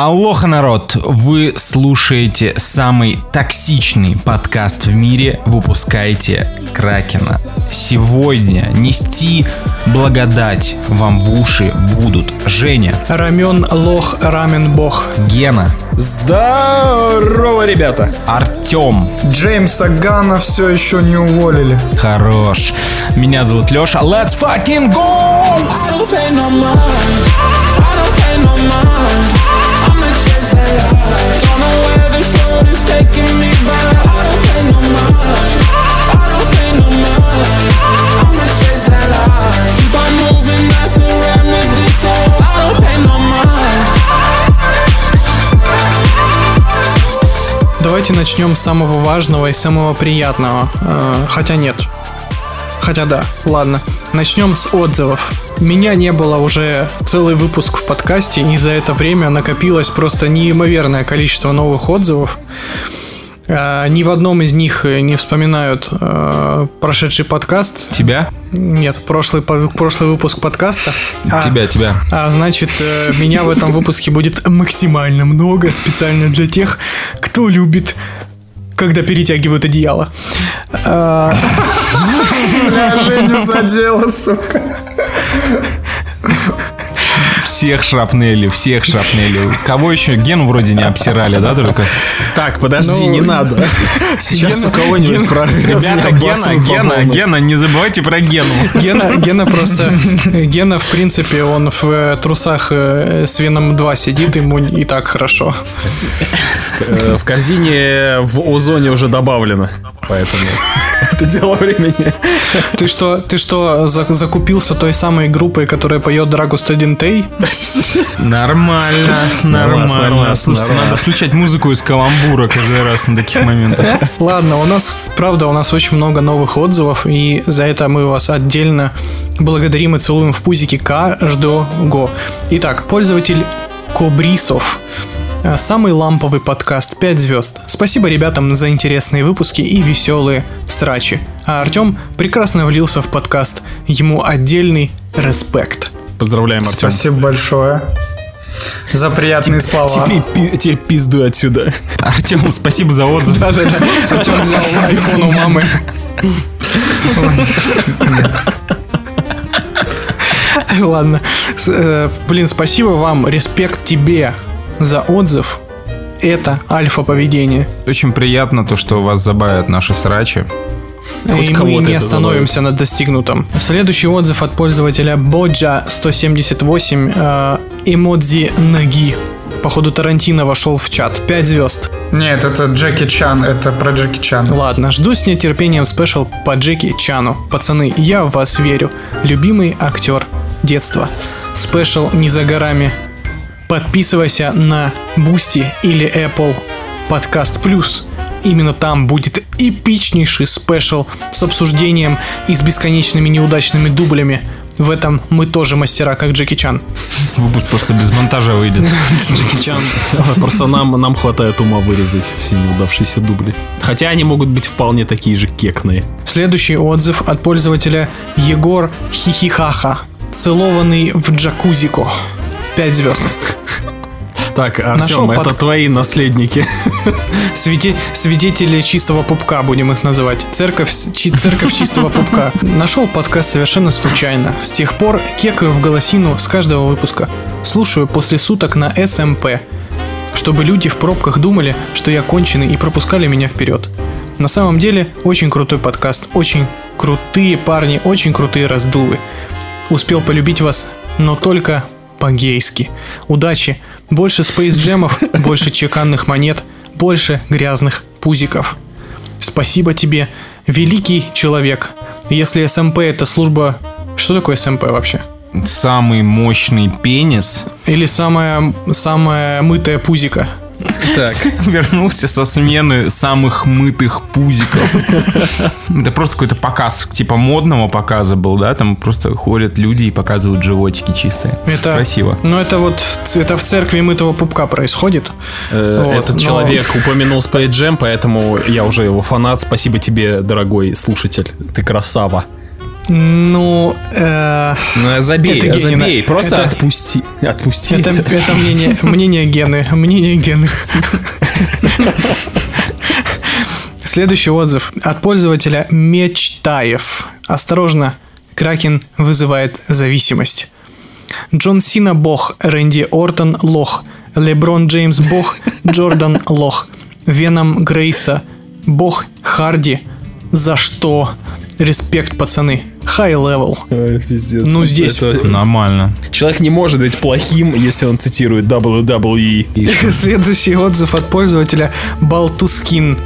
Алоха, народ! Вы слушаете самый токсичный подкаст в мире, выпускаете Кракена. Сегодня нести благодать вам в уши будут Женя, Рамен лох, рамен бог. Гена, Здорово, ребята! Артем. Джеймса Гана все еще не уволили. Хорош. Меня зовут Леша. Let's fucking go! I don't pay no mind. Давайте начнем с самого важного и самого приятного. Э, Хотя нет. Хотя да, ладно. Начнем с отзывов. Меня не было уже целый выпуск в подкасте, и за это время накопилось просто неимоверное количество новых отзывов. Э, Ни в одном из них не вспоминают э, прошедший подкаст. Тебя? Нет, прошлый, по- прошлый выпуск подкаста. А- Тебя, тебя. А значит, э, меня в этом выпуске будет максимально много, специально для тех, кто любит, когда перетягивают одеяло. А, Бля, Женю задело, сука. Всех шрапнели, всех шрапнели. Кого еще? Гену вроде не обсирали, да, только? Так, подожди, Ну, не надо. Сейчас у кого-нибудь прорвет Ребята, Гена, Гена. Гена, не забывайте про Гену. Гена, Гена просто... Гена, в принципе, он в э, трусах э, с Веном 2 сидит, ему и так хорошо. Э, В корзине в озоне уже добавлено. Поэтому это дело времени. Ты что, ты что, за- закупился той самой группой, которая поет Драгу Студентей? Нормально, нормально. Слушайте, надо включать музыку из каламбура каждый раз на таких моментах. Ладно, у нас, правда, у нас очень много новых отзывов, и за это мы вас отдельно благодарим и целуем в пузике каждого. Итак, пользователь Кобрисов. Э, Самый ламповый подкаст 5 звезд. Спасибо ребятам за интересные выпуски и веселые срачи. А Артем прекрасно влился в подкаст. Ему отдельный респект. Поздравляем, Артем. Спасибо большое за приятные слова. Теперь, пи- теперь пизду отсюда. Артем, спасибо за отзыв. Да-да-да. Артем взял айфон у мамы. Ладно. Э, Блин, спасибо вам, респект тебе за отзыв. Это альфа-поведение. Очень приятно то, что вас забавят наши срачи. И мы не остановимся на достигнутом. Следующий отзыв от пользователя Боджа178 э, эмодзи ноги. Походу Тарантино вошел в чат. 5 звезд. Нет, это Джеки Чан, это про Джеки Чан. Ладно, жду с нетерпением спешл по Джеки Чану. Пацаны, я в вас верю. Любимый актер детства. Special не за горами. Подписывайся на Boosty или Apple Podcast Plus. Именно там будет эпичнейший special с обсуждением и с бесконечными неудачными дублями. В этом мы тоже мастера, как Джеки Чан. Выпуск просто без монтажа выйдет. Джеки Чан. Просто нам, нам хватает ума вырезать все неудавшиеся дубли. Хотя они могут быть вполне такие же кекные. Следующий отзыв от пользователя Егор Хихихаха. Целованный в джакузико. 5 звезд. Так, Артем, это подк- твои наследники. Свиде- свидетели чистого пупка будем их называть. Церковь, чи- церковь чистого пупка. Нашел подкаст совершенно случайно. С тех пор кекаю в голосину с каждого выпуска. Слушаю после суток на СМП. Чтобы люди в пробках думали, что я конченый и пропускали меня вперед. На самом деле, очень крутой подкаст, очень крутые парни, очень крутые раздувы. Успел полюбить вас, но только по-гейски. Удачи, больше спейсджемов, больше чеканных монет, больше грязных пузиков. Спасибо тебе, великий человек. Если СМП это служба... Что такое СМП вообще? Самый мощный пенис. Или самая, самая мытая пузика? Так, вернулся со смены самых мытых пузиков. Это просто какой-то показ, типа модного показа был, да? Там просто ходят люди и показывают животики чистые. Это, Красиво. Ну, это вот в, это в церкви мытого пупка происходит. Э, Вот, Этот но- человек упомянул Space Jam, поэтому я уже его фанат. Спасибо тебе, дорогой слушатель. Ты красава. Ну, э, Ну, забей, Это Генина. забей. Просто Это- отпусти. Отпусти. это, это. это мнение, мнение Гены. Мнение Гены. Следующий отзыв от пользователя Мечтаев. Осторожно, Кракен вызывает зависимость. Джон Сина – бог, Рэнди Ортон – лох, Леброн Джеймс – бог, Джордан – лох, Веном Грейса – бог, Харди – за что? Респект, пацаны. High level. Ой, пиздец. Ну, здесь- Это- Нормально. Человек не может быть плохим, если он цитирует WWE. Следующий отзыв от пользователя Балтускин.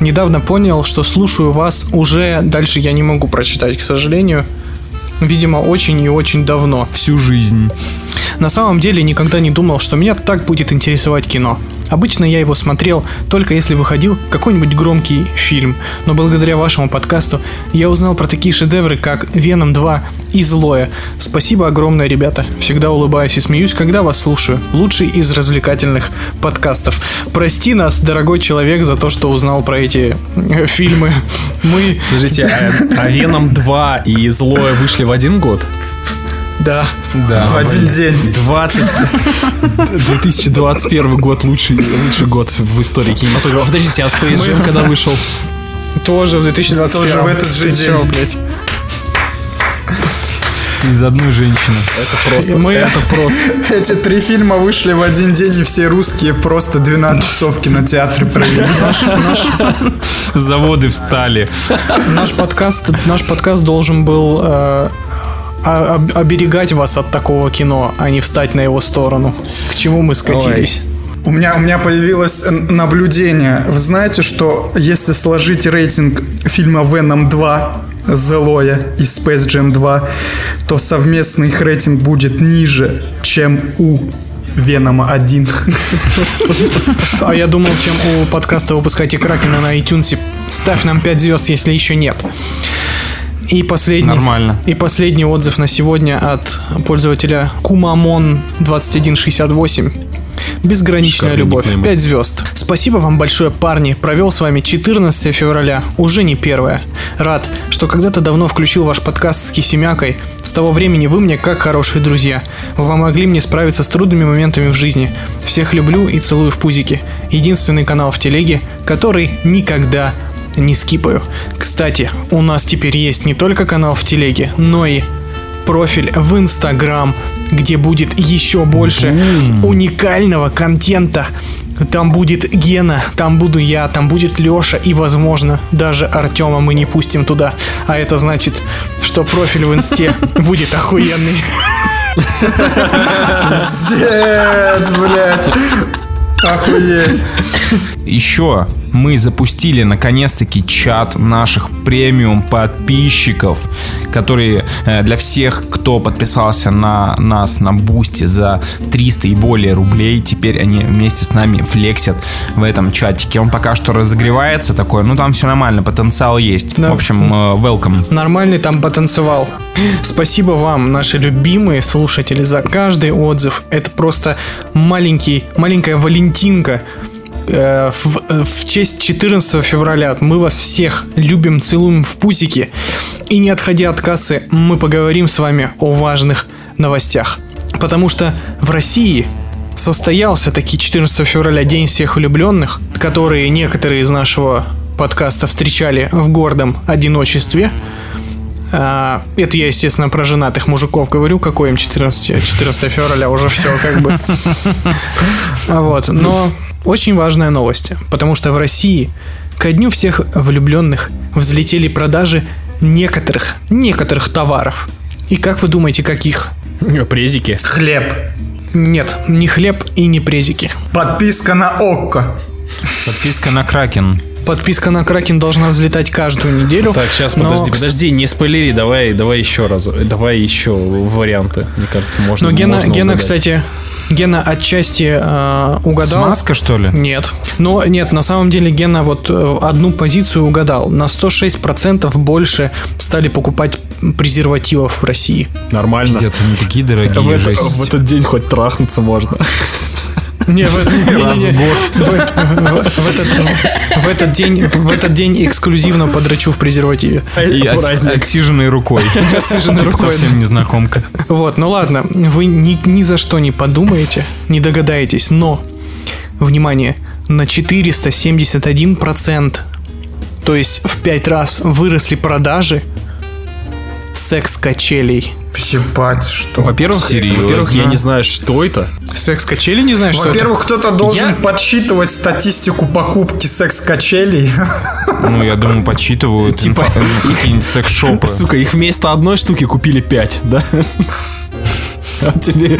Недавно понял, что слушаю вас уже... Дальше я не могу прочитать, к сожалению. Видимо, очень и очень давно. Всю жизнь. На самом деле никогда не думал, что меня так будет интересовать кино. Обычно я его смотрел только если выходил какой-нибудь громкий фильм, но благодаря вашему подкасту я узнал про такие шедевры, как «Веном 2» и «Злое». Спасибо огромное, ребята. Всегда улыбаюсь и смеюсь, когда вас слушаю. Лучший из развлекательных подкастов. Прости нас, дорогой человек, за то, что узнал про эти э, фильмы. Мы... Подождите, а, а Веном 2 и Злое вышли в один год? Да. Да. В один день. 20... 2021 год лучший, лучший год в истории кинематографа. Подождите, а Space Jam когда вышел? Тоже в 2021. Тоже в этот же день. чё, блядь? Из одной женщины. Просто, Мы- это просто. Эти три фильма вышли в один день, и все русские просто 12 часов в кинотеатре провели. Заводы встали. Наш подкаст, наш подкаст должен был э, об- оберегать вас от такого кино, а не встать на его сторону. К чему мы скатились? У меня, у меня появилось наблюдение. Вы знаете, что если сложить рейтинг фильма «Веном 2», «Зелоя» и «Space Jam 2», то совместный их рейтинг будет ниже, чем у «Венома 1». А я думал, чем у подкаста «Выпускайте Кракена» на iTunes. Ставь нам 5 звезд, если еще нет. И последний, Нормально. И последний отзыв на сегодня от пользователя Кумамон 2168. Безграничная Шикарный любовь. никнейм. 5 звезд. Спасибо вам большое, парни. Провел с вами 14 февраля, уже не первое. Рад, что когда-то давно включил ваш подкаст с Кисемякой. С того времени вы мне как хорошие друзья. Вы помогли мне справиться с трудными моментами в жизни. Всех люблю и целую в пузики. Единственный канал в телеге, который никогда не скипаю. Кстати, у нас теперь есть не только канал в телеге, но и профиль в Инстаграм, где будет еще больше уникального контента. Там будет Гена, там буду я, там будет Леша и, возможно, даже Артема мы не пустим туда. А это значит, что профиль в Инсте будет охуенный. Пиздец, блядь. Охуеть. Еще мы запустили наконец-таки чат наших премиум подписчиков, которые э, для всех, кто подписался на нас на Boosty за 300 и более рублей, теперь они вместе с нами флексят в этом чатике. Он пока что разогревается такой, ну там все нормально, потенциал есть. Да. В общем, э, welcome. Нормальный там потанцевал. Спасибо вам, наши любимые слушатели, за каждый отзыв. Это просто маленький, маленькая Валентинка. Э, В, в честь 14 февраля мы вас всех любим, целуем в пусики. И не отходя от кассы, мы поговорим с вами о важных новостях. Потому что в России состоялся таки 14 февраля День всех влюбленных, которые некоторые из нашего подкаста встречали в гордом одиночестве. А, это я, естественно, про женатых мужиков говорю, какой им 14, 14 февраля, уже все как бы. Вот, но очень важная новость, потому что в России ко дню всех влюбленных взлетели продажи некоторых, некоторых товаров. И как вы думаете, каких? Презики. Хлеб. Нет, не хлеб и не презики. Подписка на ОККО. Подписка на Кракен. Подписка на Кракен должна взлетать каждую неделю. Так, сейчас, но, подожди, подожди, не спойлери, давай, давай еще раз, давай еще варианты. Мне кажется, можно. Но Гена, можно Гена кстати, Гена отчасти э, угадал. Смазка, что ли? Нет. Но нет, на самом деле Гена вот э, одну позицию угадал. На 106% больше стали покупать презервативов в России. Нормально. Пиздец, они такие дорогие, в, это- в этот день хоть трахнуться можно. Не, в, не, не, не. В- в- в этот- в этот день, в этот день эксклюзивно подрачу в презервативе. И от- отсиженной рукой. Отсиженной Типа рукой, Совсем незнакомка. Вот, ну ладно, вы ни, ни за что не подумаете, не догадаетесь, но, внимание, на 471%, то есть в 5 раз выросли продажи секс-качелей. Ебать, что? Во-первых, Серьезно? во-первых, я не знаю, что это. Секс-качели, не знаешь, что это? Во-первых, кто-то должен Я- подсчитывать статистику покупки секс-качелей. Ну, я думаю, подсчитывают Типа- инфа- какие-нибудь секс-шопы. Сука, их вместо одной штуки купили пять, да? А тебе...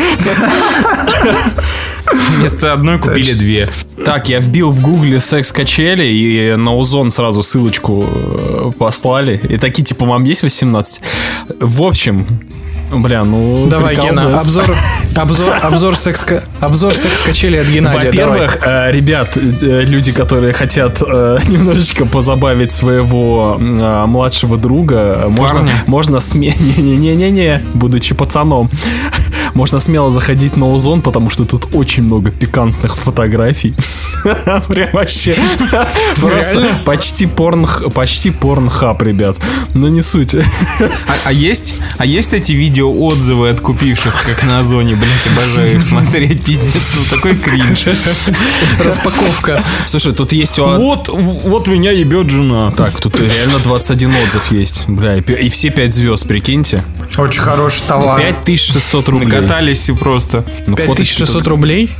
Вместо одной купили две. Так, я вбил в гугле секс-качели, и на Озон сразу ссылочку э, послали. И такие, типа, вам есть 18? В общем, бля, ну... Давай, Гена, да. обзор, обзор, обзор секс, обзор секс-качели от Геннадия. давай. Во-первых, э, ребят, э, люди, которые хотят э, немножечко позабавить своего младшего друга, э, можно, можно сме... Не-не-не-не-не, будучи пацаном, можно смело заходить на Озон, потому что тут очень много пикантных фотографий. Прям вообще. Просто почти порн, почти порнхаб, ребят. Но не суть. А, а есть, а есть эти видео отзывы от купивших, как на Озоне, блять, обожаю их смотреть, пиздец, ну такой кринж. Распаковка. Слушай, тут есть у Вот, вот меня ебет жена. Так, тут реально 21 отзыв есть. Бля, и все 5 звезд, прикиньте. Очень хороший товар. 5600 рублей. Накатались и просто. Ну, фоточки 5600 тут рублей?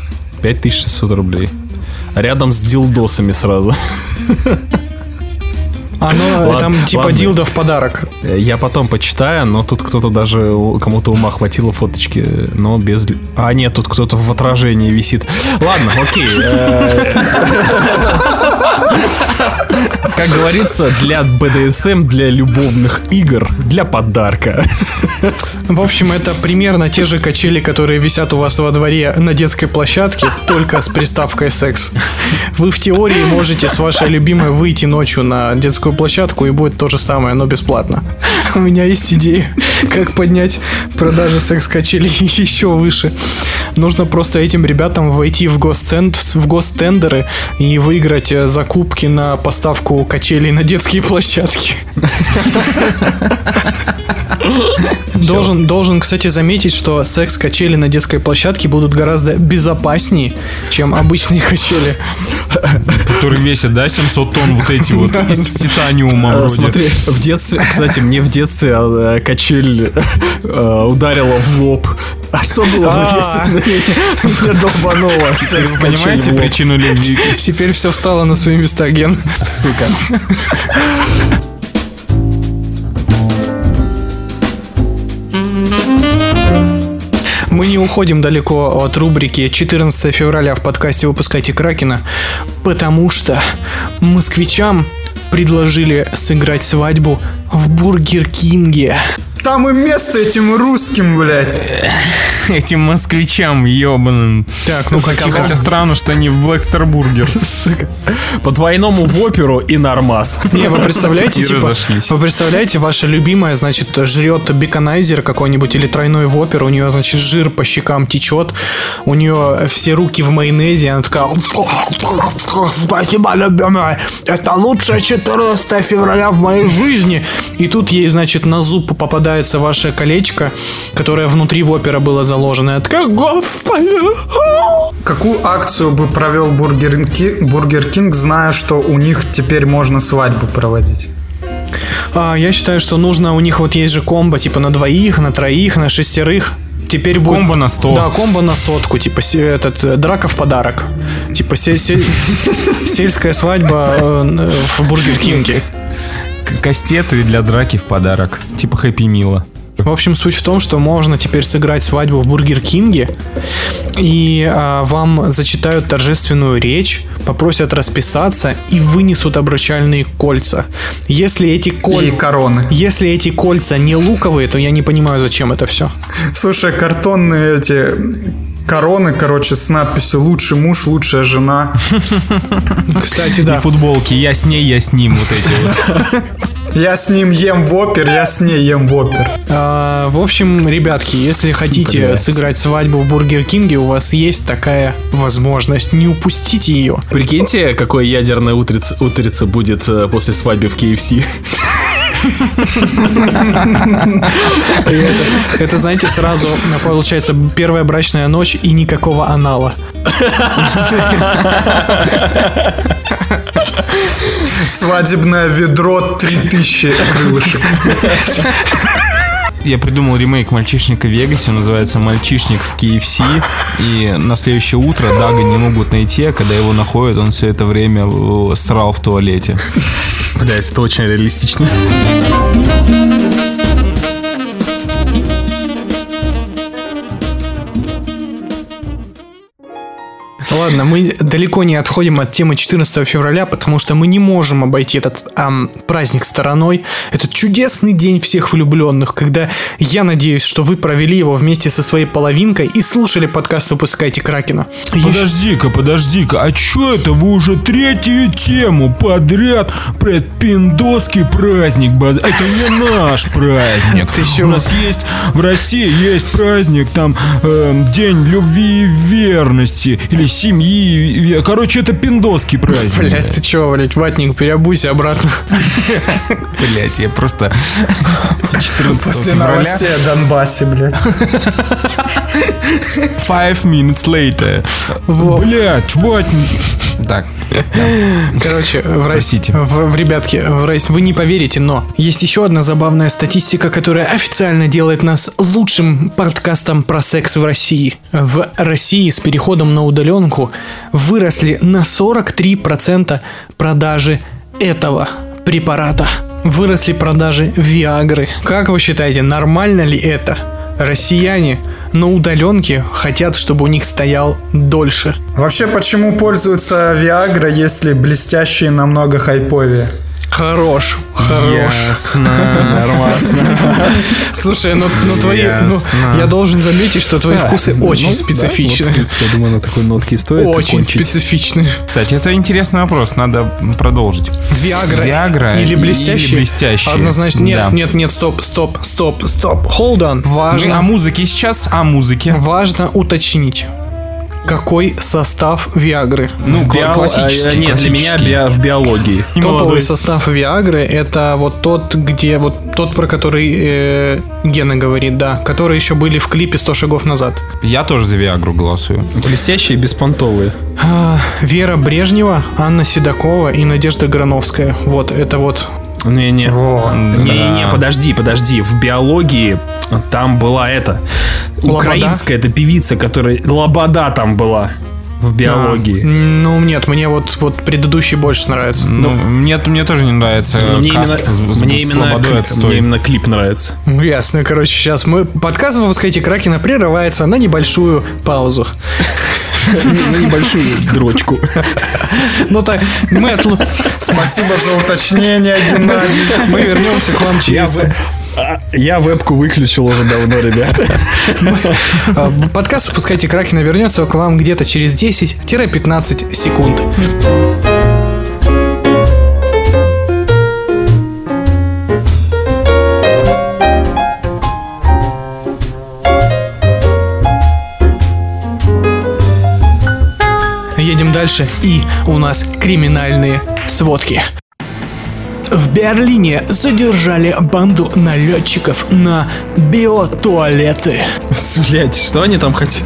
5600 рублей. Рядом с дилдосами сразу. Оно Ладно, там типа ладно. дилдо в подарок. Я потом почитаю, но тут кто-то даже, кому-то ума хватило фоточки, но без... А, нет, тут кто-то в отражении висит. Ладно, окей. Как говорится, для BDSM, для любовных игр, для подарка. В общем, это примерно те же качели, которые висят у вас во дворе на детской площадке, только с приставкой секс. Вы в теории можете с вашей любимой выйти ночью на детскую площадку и будет то же самое, но бесплатно. У меня есть идея, как поднять продажи секс-качелей еще выше. Нужно просто этим ребятам войти в, госцент, в гостендеры и выиграть э, закупки на поставку качелей на детские площадки. Должен, должен, кстати, заметить, что секс-качели на детской площадке будут гораздо безопаснее, чем обычные качели. Который весит, да, 700 тонн вот эти вот из титаниума Э, вроде. Смотри, в детстве, кстати, мне в детстве э, качель э, ударила в лоб. А что было, бы, если мне долбануло Вы секс-качель понимаете причину любви? Теперь все встало на свои места, Ген. Сука. Мы не уходим далеко от рубрики 14 февраля в подкасте «Выпускайте Кракена», потому что москвичам предложили сыграть свадьбу в Бургер Кинге. Там и место этим русским, блядь. Этим москвичам ебаным. Так, ну Хотя, хотя странно, что они в Black Star Burger. Сука. По двойному вопперу и нормас. Не, вы представляете, типа, вы представляете, ваша любимая, значит, жрет беконайзер какой-нибудь или тройной воппер, у нее, значит, жир по щекам течет, у нее все руки в майонезе, она такая, спасибо, любимая, это лучшее 14 февраля в моей жизни. И тут ей, значит, на зуб попадается ваше колечко, которое внутри воппера было заложено. Она такая, господи, Какую акцию бы провел Бургер, Ки- Бургер Кинг, зная, что у них теперь можно свадьбу проводить? А, я считаю, что нужно, у них вот есть же комбо, типа на двоих, на троих, на шестерых. Теперь будет... Комбо на 100. Да, комбо на сотку, типа этот э, драка в подарок. Типа се- се- сельская свадьба э, в Бургер Кинге. К- Кастеты для драки в подарок. Типа Happy Meal а. В общем, суть в том, что можно теперь сыграть свадьбу в Бургер Кинге, и а, вам зачитают торжественную речь, попросят расписаться и вынесут обручальные кольца. Если эти И кольца... короны. Если эти кольца не луковые, то я не понимаю, зачем это все. Слушай, картонные эти короны, короче, с надписью «Лучший муж, лучшая жена». Кстати, И да. футболки. Я с ней, я с ним. Вот эти вот. Я с ним ем вопер, я с ней ем вопер. А, в общем, ребятки, если хотите Блядь. сыграть свадьбу в Бургер Кинге, у вас есть такая возможность. Не упустите ее. Прикиньте, какое ядерная утрица, утрица будет э, после свадьбы в KFC. Это, знаете, сразу получается первая брачная ночь и никакого анала. Свадебное ведро 3000 крылышек. Я придумал ремейк «Мальчишника в Вегасе», называется «Мальчишник в KFC», и на следующее утро Дага не могут найти, а когда его находят, он все это время э, срал в туалете. Блять, это очень реалистично. Ладно, мы далеко не отходим от темы 14 февраля, потому что мы не можем обойти этот ам, праздник стороной. Этот чудесный день всех влюбленных, когда я надеюсь, что вы провели его вместе со своей половинкой и слушали подкаст «Выпускайте Кракена». Подожди-ка, подожди-ка, а чё это вы уже третью тему подряд про праздник? Это не наш праздник. Ты чё? У нас есть, в России есть праздник, там, эм, День любви и верности, или семьи. Короче, это пиндосский праздник. Блять, ты чё, блять, ватник, переобуйся обратно. Блять, я просто 14 После новостей о Донбассе, блядь. five minutes later. Блять, ватник. Так, Короче, в России, Простите. в, в- ребятки, в Рос- вы не поверите, но есть еще одна забавная статистика, которая официально делает нас лучшим подкастом про секс в России. В России с переходом на удаленку выросли на 43% продажи этого препарата. Выросли продажи Виагры. Как вы считаете, нормально ли это? Россияне на удаленке хотят, чтобы у них стоял дольше. Вообще, почему пользуются Виагра, если блестящие намного хайповее? Хорош, хорош. Нормально. Слушай, ну, ну твои, ну, я должен заметить, что твои вкусы очень Ну, специфичны. да, вот, в принципе, я думаю, на такой нотке стоит очень специфичны. Кстати, это интересный вопрос, надо продолжить. Виагра, Виагра или блестящие? или блестящие. Однозначно. Нет, Да. нет, нет, стоп, стоп, стоп, стоп. Hold on. Мы Важно, о музыке сейчас, о музыке. важно уточнить. Какой состав Виагры? Ну, В био- классический. а, Нет, для меня био- в биологии. И Топовый молодой. состав Виагры это вот тот, где вот тот, про который э, Гена говорит, да, которые еще были в клипе 100 шагов назад. Я тоже за Виагру голосую. Блестящие и беспонтовые. А, Вера Брежнева, Анна Седокова и Надежда Грановская. Вот, это вот Не-не. Не-не, Да. подожди, подожди. В биологии там была эта Лобода? украинская эта певица, которая Лобода там была в биологии. А, ну, нет, мне вот, вот предыдущий больше нравится. Ну, мне, мне тоже не нравится мне именно, с- мне, с именно клип, мне именно клип нравится. Ну, ясно, короче, сейчас мы... Подкаст «Выпускайте Кракена» прерывается на небольшую паузу. На небольшую дрочку. Ну так, мы, Спасибо за уточнение, Геннадий. мы вернемся к вам через... а, я вебку выключил уже давно, ребята. Подкаст «Выпускайте Кракена» вернется к вам где-то через 10-15 секунд. Едем дальше, и у нас криминальные сводки. В Берлине задержали банду налетчиков на биотуалеты. Блять, что они там хотели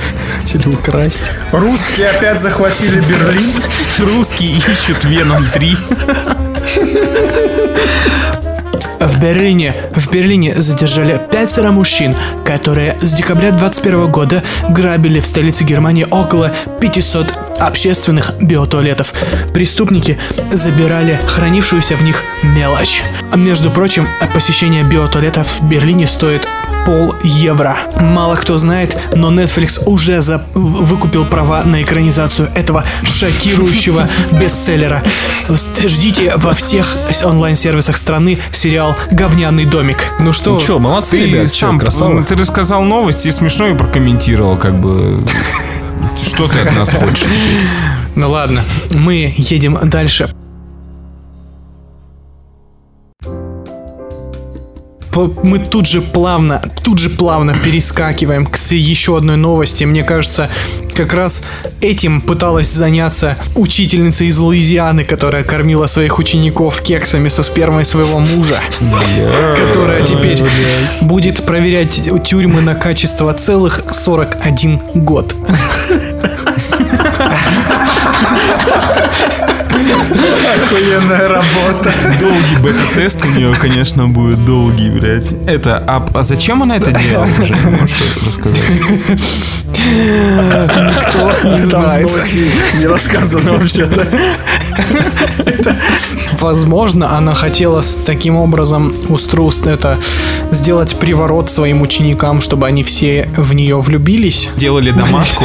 украсть? Русские опять захватили Берлин. Русские ищут Веном 3. В Берлине, в Берлине задержали пятеро мужчин, которые с декабря 21 года грабили в столице Германии около 500 общественных биотуалетов. Преступники забирали хранившуюся в них мелочь. Между прочим, посещение биотуалетов в Берлине стоит пол евро. Мало кто знает, но Netflix уже за- выкупил права на экранизацию этого шокирующего бестселлера. Ждите во всех онлайн-сервисах страны сериал «Говняный домик». Ну что, Ну что, молодцы, Ты ребят, сам красава. ты рассказал новость и смешно ее прокомментировал, как бы. Что ты от нас хочешь? ну ладно, мы едем дальше. Мы тут же плавно, тут же плавно перескакиваем к еще одной новости. Мне кажется, как раз этим пыталась заняться учительница из Луизианы, которая кормила своих учеников кексами со спермой своего мужа, которая теперь будет проверять тюрьмы на качество целых 41 год. Охуенная работа. Долгий бета-тест у нее, конечно, будет долгий, блядь. Это, а, а зачем она это делала? Можешь рассказать? Никто не знает. не рассказано вообще-то. Возможно, она хотела таким образом устроить это, сделать приворот своим ученикам, чтобы они все в нее влюбились. Делали домашку.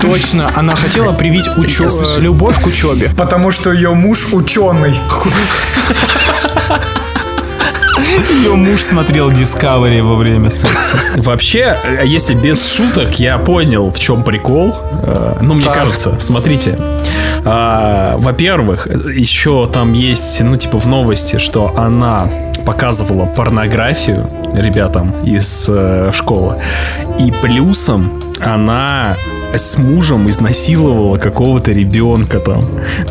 Точно, она хотела привить учё- э, любовь к учебе. Потому что ее муж ученый. Ее муж смотрел Discovery во время секса. Вообще, э, если без шуток, я понял, в чем прикол. Э, Ну, мне Так. кажется, смотрите. А, Во-первых, еще там есть, ну, типа в новости, что она показывала порнографию ребятам из э, школы. И плюсом она с мужем изнасиловала какого-то ребенка там.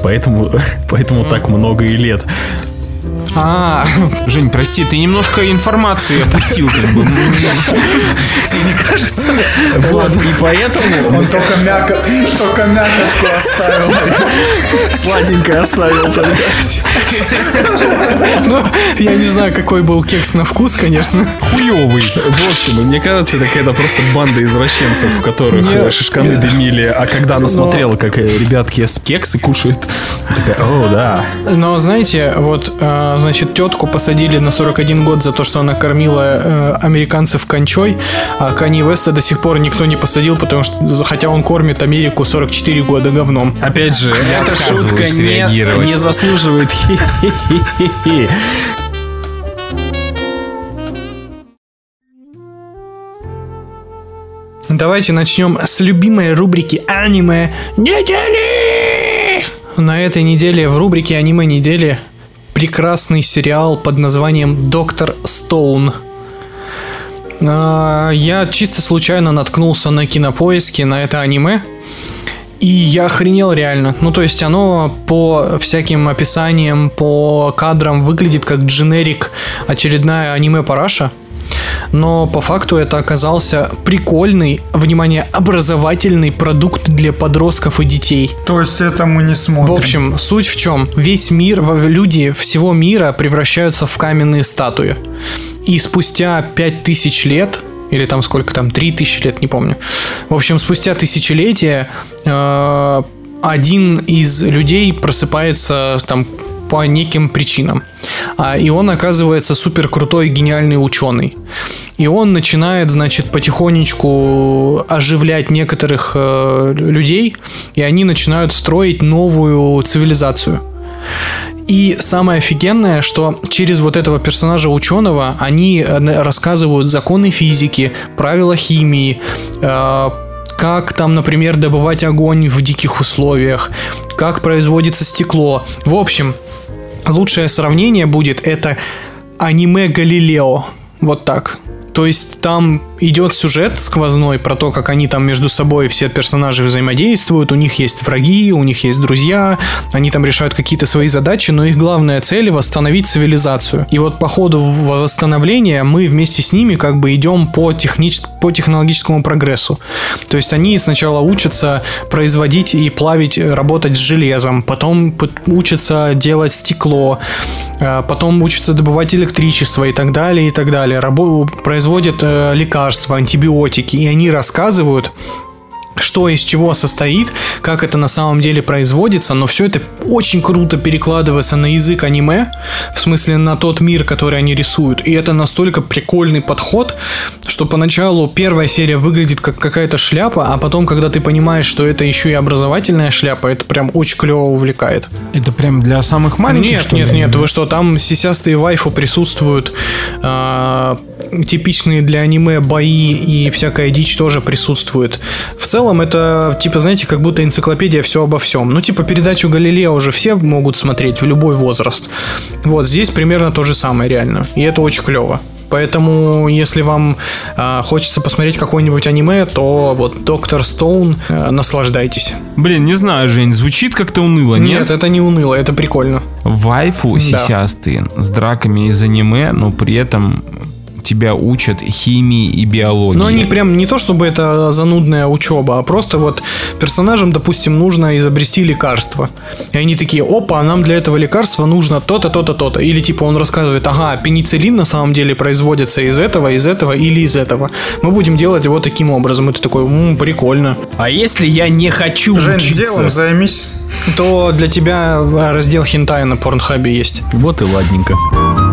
Поэтому, поэтому так много и лет. А, Жень, прости, ты немножко информации опустил, как бы. Тебе не кажется? Вот, и поэтому Он только, мяко, только мякотку оставил. сладенькое оставил тогда. ну, я не знаю, какой был кекс на вкус, конечно. Хуёвый. В общем, мне кажется, это какая-то просто банда извращенцев, у которых Нет. шишканы дымили. А когда она смотрела, как э, ребятки с кексы кушают, такая, о, да. Но знаете, вот, э, значит, тетку посадили на 41 год за то, что она кормила э, американцев кончой, а Кани Веста до сих пор никто не посадил, потому что, хотя он кормит Америку 44 года говном. Опять же, эта шутка не, не заслуживает. Давайте начнем с любимой рубрики аниме недели. На этой неделе в рубрике аниме недели прекрасный сериал под названием Доктор Стоун. А, Я чисто случайно наткнулся на кинопоиске на это аниме. И я охренел реально. Ну, то есть оно по всяким описаниям, по кадрам выглядит как дженерик очередная аниме-параша. Но по факту это оказался прикольный, внимание, образовательный продукт для подростков и детей. То есть это мы не смотрим. В общем, суть в чем? Весь мир, люди всего мира превращаются в каменные статуи. И спустя 5000 лет, или там сколько там, 3000 лет, не помню. В общем, спустя тысячелетия э, один из людей просыпается там по неким причинам. А, и он оказывается супер крутой, гениальный ученый. И он начинает, значит, потихонечку оживлять некоторых э, людей, и они начинают строить новую цивилизацию. И самое офигенное, что через вот этого персонажа ученого они э, рассказывают законы физики, правила химии, э, как там, например, добывать огонь в диких условиях, как производится стекло. В общем, лучшее сравнение будет это аниме Галилео. Вот так. То есть там идет сюжет сквозной про то, как они там между собой все персонажи взаимодействуют, у них есть враги, у них есть друзья, они там решают какие-то свои задачи, но их главная цель восстановить цивилизацию. И вот по ходу восстановления мы вместе с ними как бы идем по, технич... по технологическому прогрессу. То есть они сначала учатся производить и плавить, работать с железом, потом учатся делать стекло, э, потом учатся добывать электричество и так далее, и так далее. Рабо- производят э, лекарства, антибиотики, и они рассказывают, что из чего состоит, как это на самом деле производится, но все это очень круто перекладывается на язык аниме, в смысле на тот мир, который они рисуют. И это настолько прикольный подход, что поначалу первая серия выглядит как какая-то шляпа, а потом, когда ты понимаешь, что это еще и образовательная шляпа, это прям очень клево увлекает. Это прям для самых маленьких, Нет, что ли, нет, аниме? нет, вы что, там сисястые вайфу присутствуют, а, типичные для аниме бои и всякая дичь тоже присутствует. В целом это, типа, знаете, как будто энциклопедия все обо всем. Ну, типа, передачу Галилео уже все могут смотреть в любой возраст. Вот здесь примерно то же самое реально. И это очень клево. Поэтому, если вам а, хочется посмотреть какое-нибудь аниме, то вот Доктор Стоун, э, наслаждайтесь. Блин, не знаю, Жень, звучит как-то уныло, нет? Нет, это не уныло, это прикольно. Вайфу Да. сисястые с драками из аниме, но при этом тебя учат химии и биологии. Но они прям не то, чтобы это занудная учеба, а просто вот персонажам, допустим, нужно изобрести лекарство. И они такие, опа, а нам для этого лекарства нужно то-то, то-то, то-то. Или типа он рассказывает, ага, пенициллин на самом деле производится из этого, из этого или из этого. Мы будем делать его таким образом. И ты такой, м, прикольно. А если я не хочу Жень, учиться? делом займись. То для тебя раздел хентая на порнхабе есть. Вот и ладненько.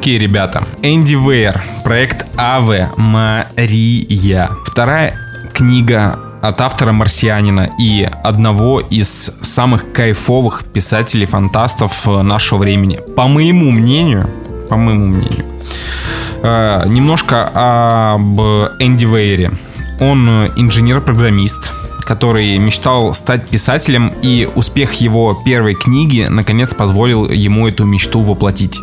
Окей, ребята. Энди Вейер. Проект Аве Мария. Вторая книга от автора «Марсианина» и одного из самых кайфовых писателей-фантастов э, нашего времени. По моему мнению, по моему мнению, Э, немножко об Энди Вейере. Он э, инженер-программист, который мечтал стать писателем, и успех его первой книги наконец позволил ему эту мечту воплотить.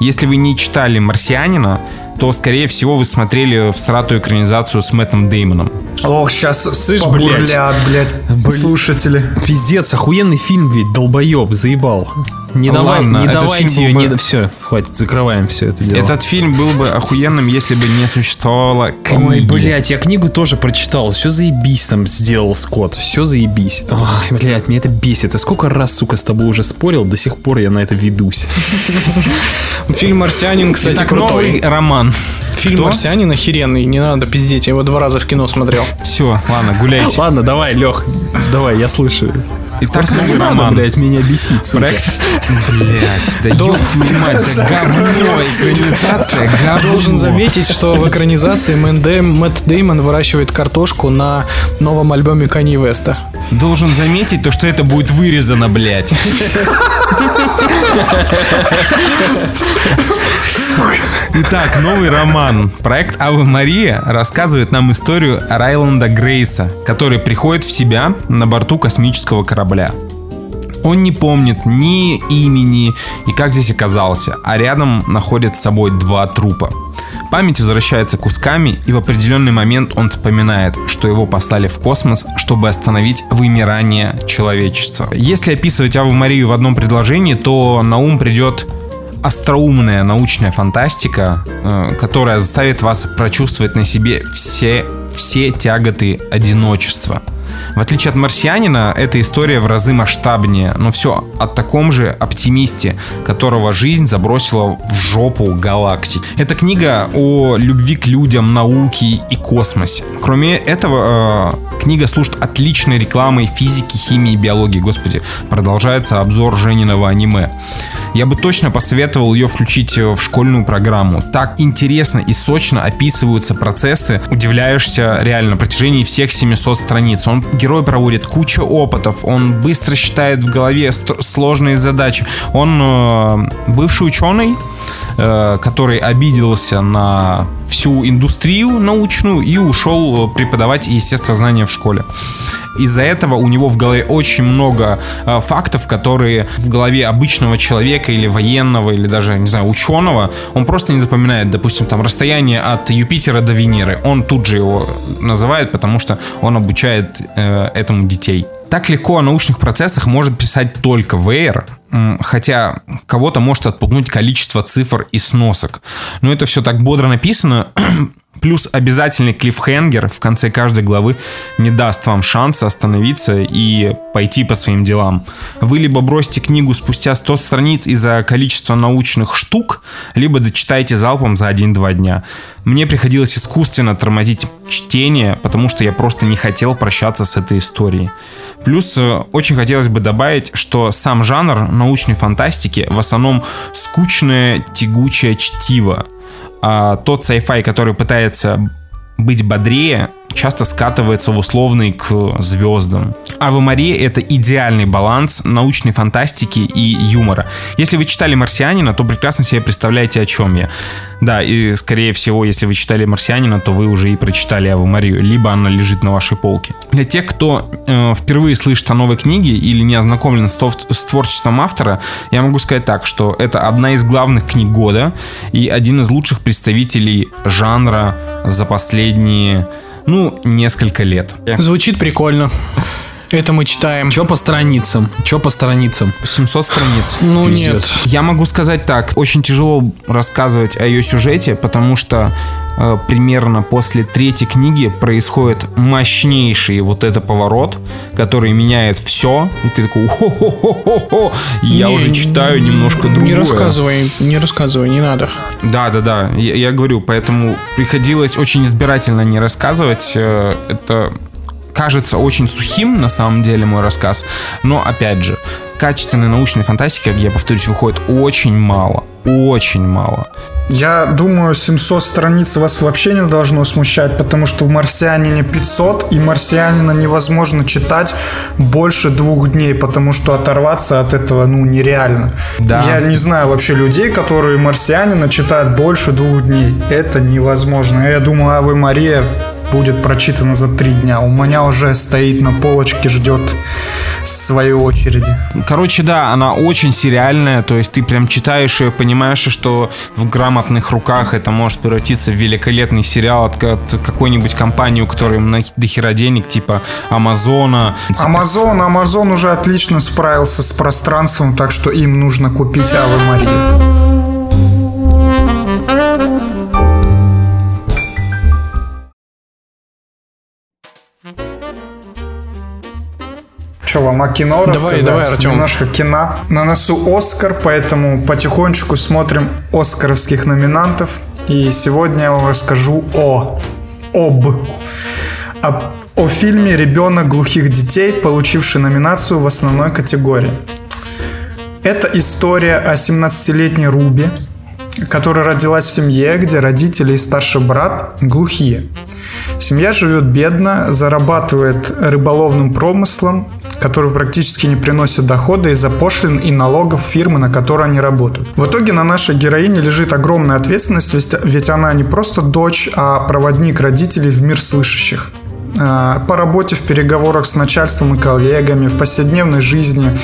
Если вы не читали «Марсианина», то, скорее всего, вы смотрели всратую экранизацию с Мэттом Деймоном. Ох, сейчас Слышь, побурлят, блядь, слушатели. Пиздец, охуенный фильм ведь, долбоеб, заебал. Не, давай, Ладно, не давайте ее, был не... бы- Все, хватит, закрываем все это дело. Этот фильм был бы охуенным, если бы не существовало книги. Ой, блядь, я книгу тоже прочитал. Все заебись там сделал Скотт. Все заебись. Ой, блядь, меня это бесит. Я сколько раз, сука, с тобой уже спорил, до сих пор я на это ведусь. Фильм «Марсианин», кстати, Итак, новый роман. Фильм Кто? «Марсианин» охеренный, не надо пиздеть, я его два раза в кино смотрел. Все, ладно, гуляйте. Ладно, давай, Лех, давай, я слушаю. Просто новый не надо, роман. блядь, меня бесить, сука. Блять, да ёб твою мать, да говно, экранизация, говно. Должен заметить, что в экранизации Мэтт Деймон выращивает картошку на новом альбоме Кани Веста. Должен заметить то, что это будет вырезано, блять. Итак, новый роман. Проект Ава Мария рассказывает нам историю Райланда Грейса, который приходит в себя на борту космического корабля. Он не помнит ни имени и как здесь оказался, а рядом находит с собой два трупа. Память возвращается кусками, и в определенный момент он вспоминает, что его послали в космос, чтобы остановить вымирание человечества. Если описывать Аву Марию в одном предложении, то на ум придет остроумная научная фантастика, э, которая заставит вас прочувствовать на себе все, все тяготы одиночества. В отличие от «Марсианина», эта история в разы масштабнее, но все о таком же оптимисте, которого жизнь забросила в жопу галактик. Это книга о любви к людям, науке и космосе. Кроме этого, э, книга служит отличной рекламой физики, химии биологии. Господи, продолжается обзор Жениного аниме. Я бы точно посоветовал ее включить э, в школьную программу. Так интересно и сочно описываются процессы, удивляешься реально на протяжении всех 700 страниц. Он герой проводит кучу опытов, он быстро считает в голове сложные задачи. Он э, бывший ученый, который обиделся на всю индустрию научную и ушел э, преподавать естествознание в школе. Из-за этого у него в голове очень много э, фактов, которые в голове обычного человека или военного, или даже, не знаю, ученого, он просто не запоминает. Допустим, там расстояние от Юпитера до Венеры. Он тут же его называет, потому что он обучает э, этому детей. Так легко о научных процессах может писать только Вейер, хотя кого-то может отпугнуть количество цифр и сносок. Но это все так бодро написано, Плюс обязательный клиффхенгер в конце каждой главы не даст вам шанса остановиться и пойти по своим делам. Вы либо бросите книгу спустя 100 страниц из-за количества научных штук, либо дочитайте залпом за 1-2 дня. Мне приходилось искусственно тормозить чтение, потому что я просто не хотел прощаться с этой историей. Плюс э, очень хотелось бы добавить, что сам жанр научной фантастики в основном скучное тягучее чтиво. А тот sci-fi, который пытается быть бодрее, часто скатывается в условный к звездам. Ава Мария — это идеальный баланс научной фантастики и юмора. Если вы читали «Марсианина», то прекрасно себе представляете, о чем я. Да, и скорее всего, если вы читали «Марсианина», то вы уже и прочитали Аву Марию, либо она лежит на вашей полке. Для тех, кто э, впервые слышит о новой книге или не ознакомлен с, тов- с творчеством автора, я могу сказать так, что это одна из главных книг года и один из лучших представителей жанра за последние, ну, несколько лет. Звучит прикольно. Это мы читаем. Че по страницам? Че по страницам? 700 страниц. Ну Пиздец. нет. Я могу сказать так, очень тяжело рассказывать о ее сюжете, потому что примерно после третьей книги происходит мощнейший вот это поворот, который меняет все, и ты такой хо-хо-хо-хо-хо, я Не, уже читаю немножко другое. Не рассказывай, не рассказывай, не надо. Да, да, да, я, я говорю, поэтому приходилось очень избирательно не рассказывать. э, Это кажется очень сухим, на самом деле, мой рассказ. Но, опять же, качественной научной фантастики, как я повторюсь, выходит очень мало. Очень мало. Я думаю, 700 страниц вас вообще не должно смущать, потому что в «Марсианине» 500, и «Марсианина» невозможно читать больше двух дней, потому что оторваться от этого, ну, нереально. Да. Я не знаю вообще людей, которые «Марсианина» читают больше двух дней. Это невозможно. Я думаю, «Авы Мария» будет прочитана за три дня. У меня уже стоит на полочке, ждет своей очереди. Короче, да, она очень сериальная, то есть ты прям читаешь ее, понимаешь, что в грамотных руках это может превратиться в великолепный сериал от, от какой-нибудь компании, у которой дохера денег, типа Амазона. Амазон, Амазон уже отлично справился с пространством, так что им нужно купить Авы Марию. Что вам о кино Давай, рассказать? давай, Артём. Немножко кино. На носу Оскар, поэтому потихонечку смотрим оскаровских номинантов. И сегодня я вам расскажу о... об... о, о фильме «Ребенок глухих детей», получивший номинацию в основной категории. Это история о 17-летней Руби, которая родилась в семье, где родители и старший брат глухие. Семья живет бедно, зарабатывает рыболовным промыслом, который практически не приносит дохода из-за пошлин и налогов фирмы, на которой они работают. В итоге на нашей героине лежит огромная ответственность, ведь- она не просто дочь, а проводник родителей в мир слышащих. А, По работе, в переговорах с начальством и коллегами, в повседневной жизни.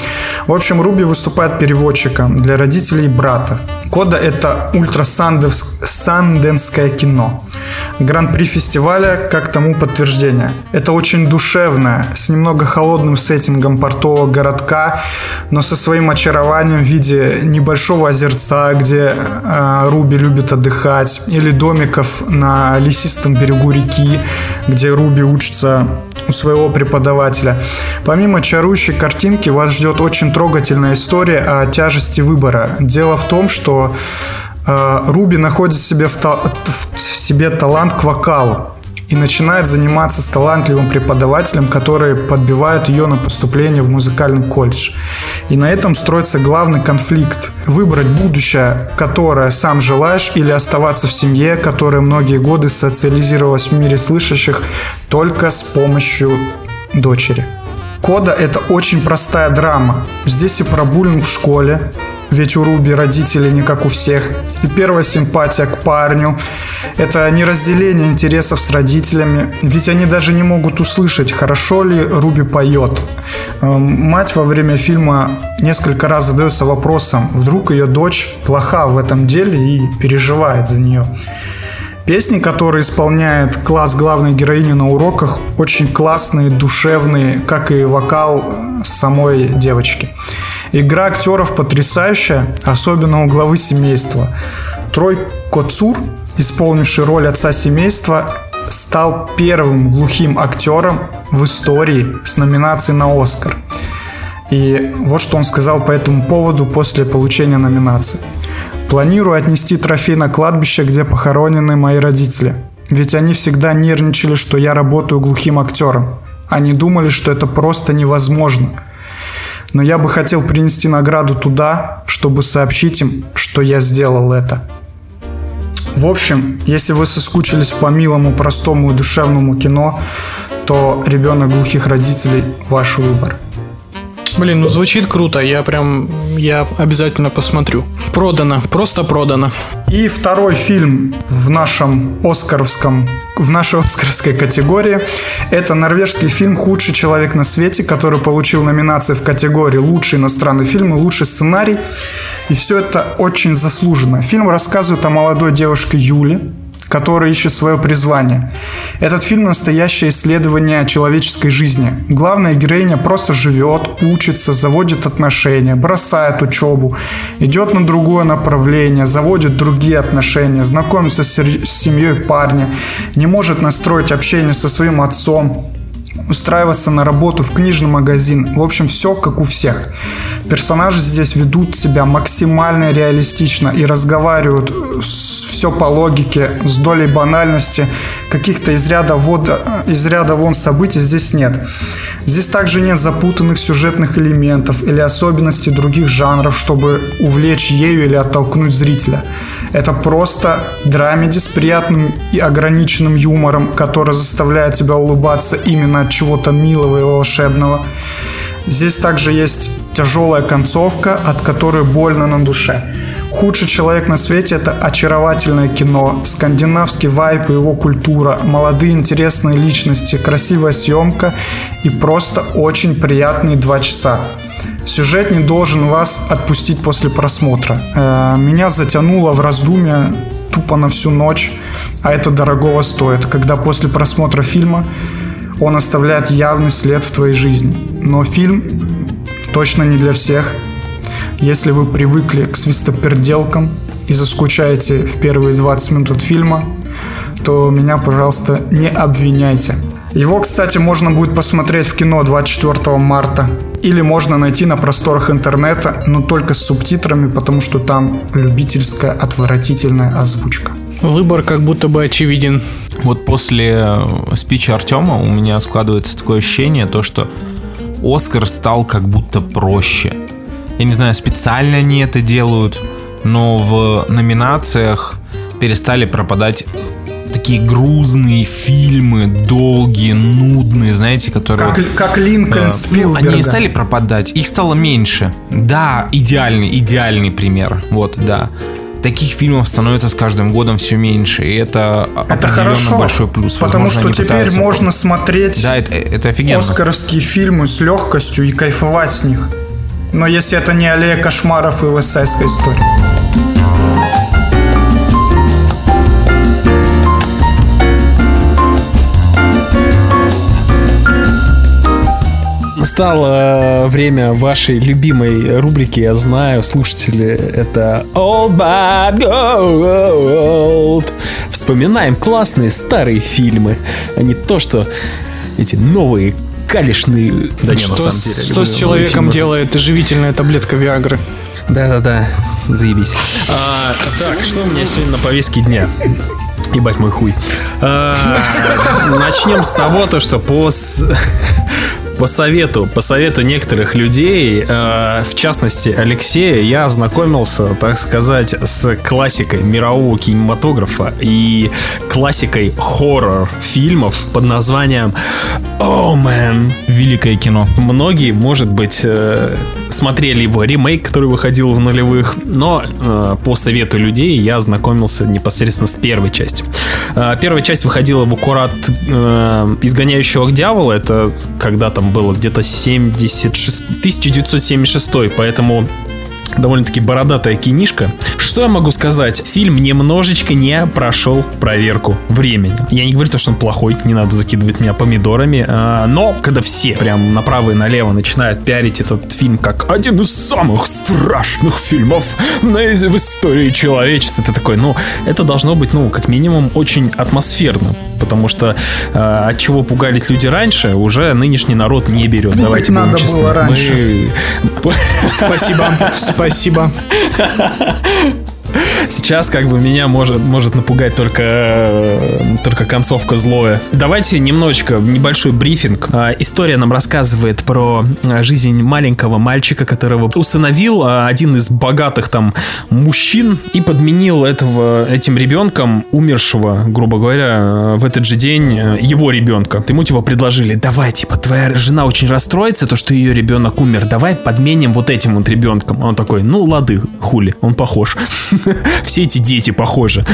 В общем, Руби выступает переводчиком для родителей брата. Кода это ультрасанденское кино. Гран-при фестиваля как тому подтверждение. Это очень душевное, с немного холодным сеттингом портового городка, но со своим очарованием в виде небольшого озерца, где э, Руби любит отдыхать, или домиков на лесистом берегу реки, где Руби учится у своего преподавателя. Помимо чарующей картинки вас ждет очень трогательная история о тяжести выбора. Дело в том, что э, Руби находит себе, в в себе талант к вокалу и начинает заниматься с талантливым преподавателем, который подбивает ее на поступление в музыкальный колледж. И на этом строится главный конфликт. Выбрать будущее, которое сам желаешь, или оставаться в семье, которая многие годы социализировалась в мире слышащих только с помощью дочери. Кода – это очень простая драма. Здесь и про буллинг в школе, ведь у Руби родители не как у всех. И первая симпатия к парню – это неразделение интересов с родителями, ведь они даже не могут услышать, хорошо ли Руби поет. Эм, Мать во время фильма несколько раз задается вопросом, вдруг ее дочь плоха в этом деле и переживает за нее. Песни, которые исполняет класс главной героини на уроках, очень классные, душевные, как и вокал самой девочки. Игра актеров потрясающая, особенно у главы семейства. Трой Коцур, исполнивший роль отца семейства, стал первым глухим актером в истории с номинацией на Оскар. И вот что он сказал по этому поводу после получения номинации. Планирую отнести трофей на кладбище, где похоронены мои родители. Ведь они всегда нервничали, что я работаю глухим актером. Они думали, что это просто невозможно. Но я бы хотел принести награду туда, чтобы сообщить им, что я сделал это. В общем, если вы соскучились по милому, простому и душевному кино, то «Ребенок глухих родителей» – ваш выбор. Блин, ну звучит круто, я прям, я обязательно посмотрю. Продано, просто продано. И второй фильм в нашем оскаровском, в нашей оскаровской категории – это норвежский фильм «Худший человек на свете», который получил номинации в категории «Лучший иностранный фильм» и «Лучший сценарий». И все это очень заслуженно. Фильм рассказывает о молодой девушке Юле, которая ищет свое призвание. Этот фильм – настоящее исследование человеческой жизни. Главная героиня просто живет, учится, заводит отношения, бросает учебу, идет на другое направление, заводит другие отношения, знакомится с с семьей парня, не может настроить общение со своим отцом, устраиваться на работу в книжный магазин. В общем, все как у всех. Персонажи здесь ведут себя максимально реалистично и разговаривают все по логике, с долей банальности. Каких-то из ряда, вода, из ряда вон событий здесь нет. Здесь также нет запутанных сюжетных элементов или особенностей других жанров, чтобы увлечь ею или оттолкнуть зрителя. Это просто драмеди с приятным и ограниченным юмором, который заставляет тебя улыбаться именно от чего-то милого и волшебного. Здесь также есть тяжелая концовка, от которой больно на душе. Худший человек на свете – это очаровательное кино, скандинавский вайп и его культура, молодые интересные личности, красивая съемка и просто очень приятные два часа. Сюжет не должен вас отпустить после просмотра. Э, Меня затянуло в раздумья тупо на всю ночь, а это дорогого стоит, когда после просмотра фильма он оставляет явный след в твоей жизни. Но фильм точно не для всех. Если вы привыкли к свистоперделкам и заскучаете в первые 20 минут фильма, то меня, пожалуйста, не обвиняйте. Его, кстати, можно будет посмотреть в кино 24 марта. Или можно найти на просторах интернета, но только с субтитрами, потому что там любительская отвратительная озвучка. Выбор как будто бы очевиден. Вот после э, спича Артема у меня складывается такое ощущение, то что Оскар стал как будто проще. Я не знаю, специально они это делают, но в номинациях перестали пропадать такие грузные фильмы, долгие, нудные, знаете, которые... Как, вот, как Линкольн э, Спилберга. Они не стали пропадать, их стало меньше. Да, идеальный, идеальный пример. Вот, да. Таких фильмов становится с каждым годом все меньше, и это, Это хорошо, большой плюс. потому Возможно, что теперь можно смотреть Да, это, это офигенно. оскаровские фильмы с легкостью и кайфовать с них. Но если это не аллея кошмаров и вестсайдская история. Настало э, время вашей любимой рубрики, я знаю, слушатели, это Old But Gold. Вспоминаем классные старые фильмы, а не то, что эти новые калишные... Да не, что на самом деле. что с человеком фильмы. делает живительная таблетка Виагры? Да-да-да, заебись. А, так, что у меня сегодня на повестке дня? Ебать мой хуй. А, начнем с того, то, что по, по совету, по совету некоторых людей, э, в частности Алексея, я ознакомился, так сказать, с классикой мирового кинематографа и классикой хоррор-фильмов под названием Omen. Великое кино. Многие, может быть, э, смотрели его ремейк, который выходил в нулевых, но э, по совету людей я ознакомился непосредственно с первой частью. Э, Первая часть выходила в аккурат э, «Изгоняющего дьявола», это когда там было где-то 76, 1976, поэтому довольно-таки бородатая кинишка. Что я могу сказать? Фильм немножечко не прошел проверку времени. Я не говорю то, что он плохой, не надо закидывать меня помидорами, а, но когда все прям направо и налево начинают пиарить этот фильм как один из самых страшных фильмов на- в истории человечества, ты такой, ну, это должно быть, ну, как минимум, очень атмосферно, потому что а, от чего пугались люди раньше, уже нынешний народ не берет. Давайте будем надо честны. было раньше. Мы- Спасибо, спасибо. Сейчас как бы меня может, может напугать только, э, только концовка злое. Давайте немножечко небольшой брифинг. А, История нам рассказывает про а, жизнь маленького мальчика, которого усыновил а, один из богатых там мужчин и подменил этого, этим ребенком умершего, грубо говоря, в этот же день э, его ребенка. Ему типа предложили, давай, типа, твоя жена очень расстроится, то, что ее ребенок умер, давай подменим вот этим вот ребенком. Он такой, ну лады, хули, он похож. Все эти дети похожи.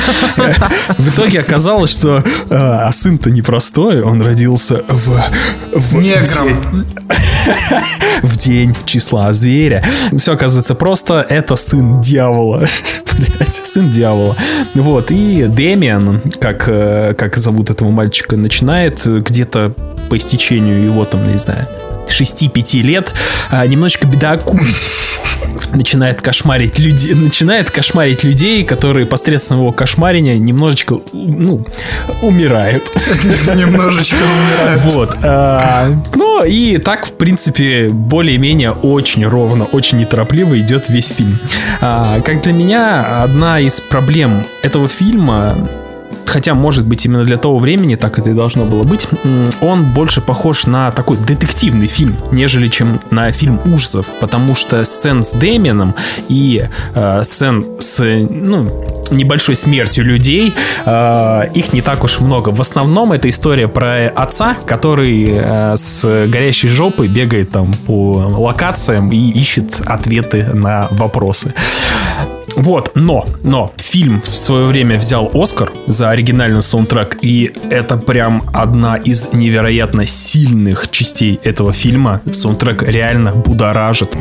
В итоге оказалось, что а сын-то непростой, он родился в... в Негром. в день числа зверя. Все оказывается просто, это сын дьявола. Блять, сын дьявола. Вот, и Дэмиан, как, э, как зовут этого мальчика, начинает где-то по истечению его там, не знаю, 6-5 лет а, немножечко бедокурить начинает кошмарить людей, начинает кошмарить людей, которые посредством его кошмарения немножечко, ну, умирают. Немножечко умирает. Вот. а, ну и так, в принципе, более-менее очень ровно, очень неторопливо идет весь фильм. А, как для меня, одна из проблем этого фильма хотя, может быть, именно для того времени так это и должно было быть, он больше похож на такой детективный фильм, нежели чем на фильм ужасов, потому что сцен с Дэмианом и э, сцен с, ну, небольшой смертью людей, э, их не так уж много. В основном это история про отца, который э, с горящей жопой бегает там по локациям и ищет ответы на вопросы. Вот, но, но фильм в свое время взял Оскар за оригинальный саундтрек, и это прям одна из невероятно сильных частей этого фильма. Саундтрек реально будоражит.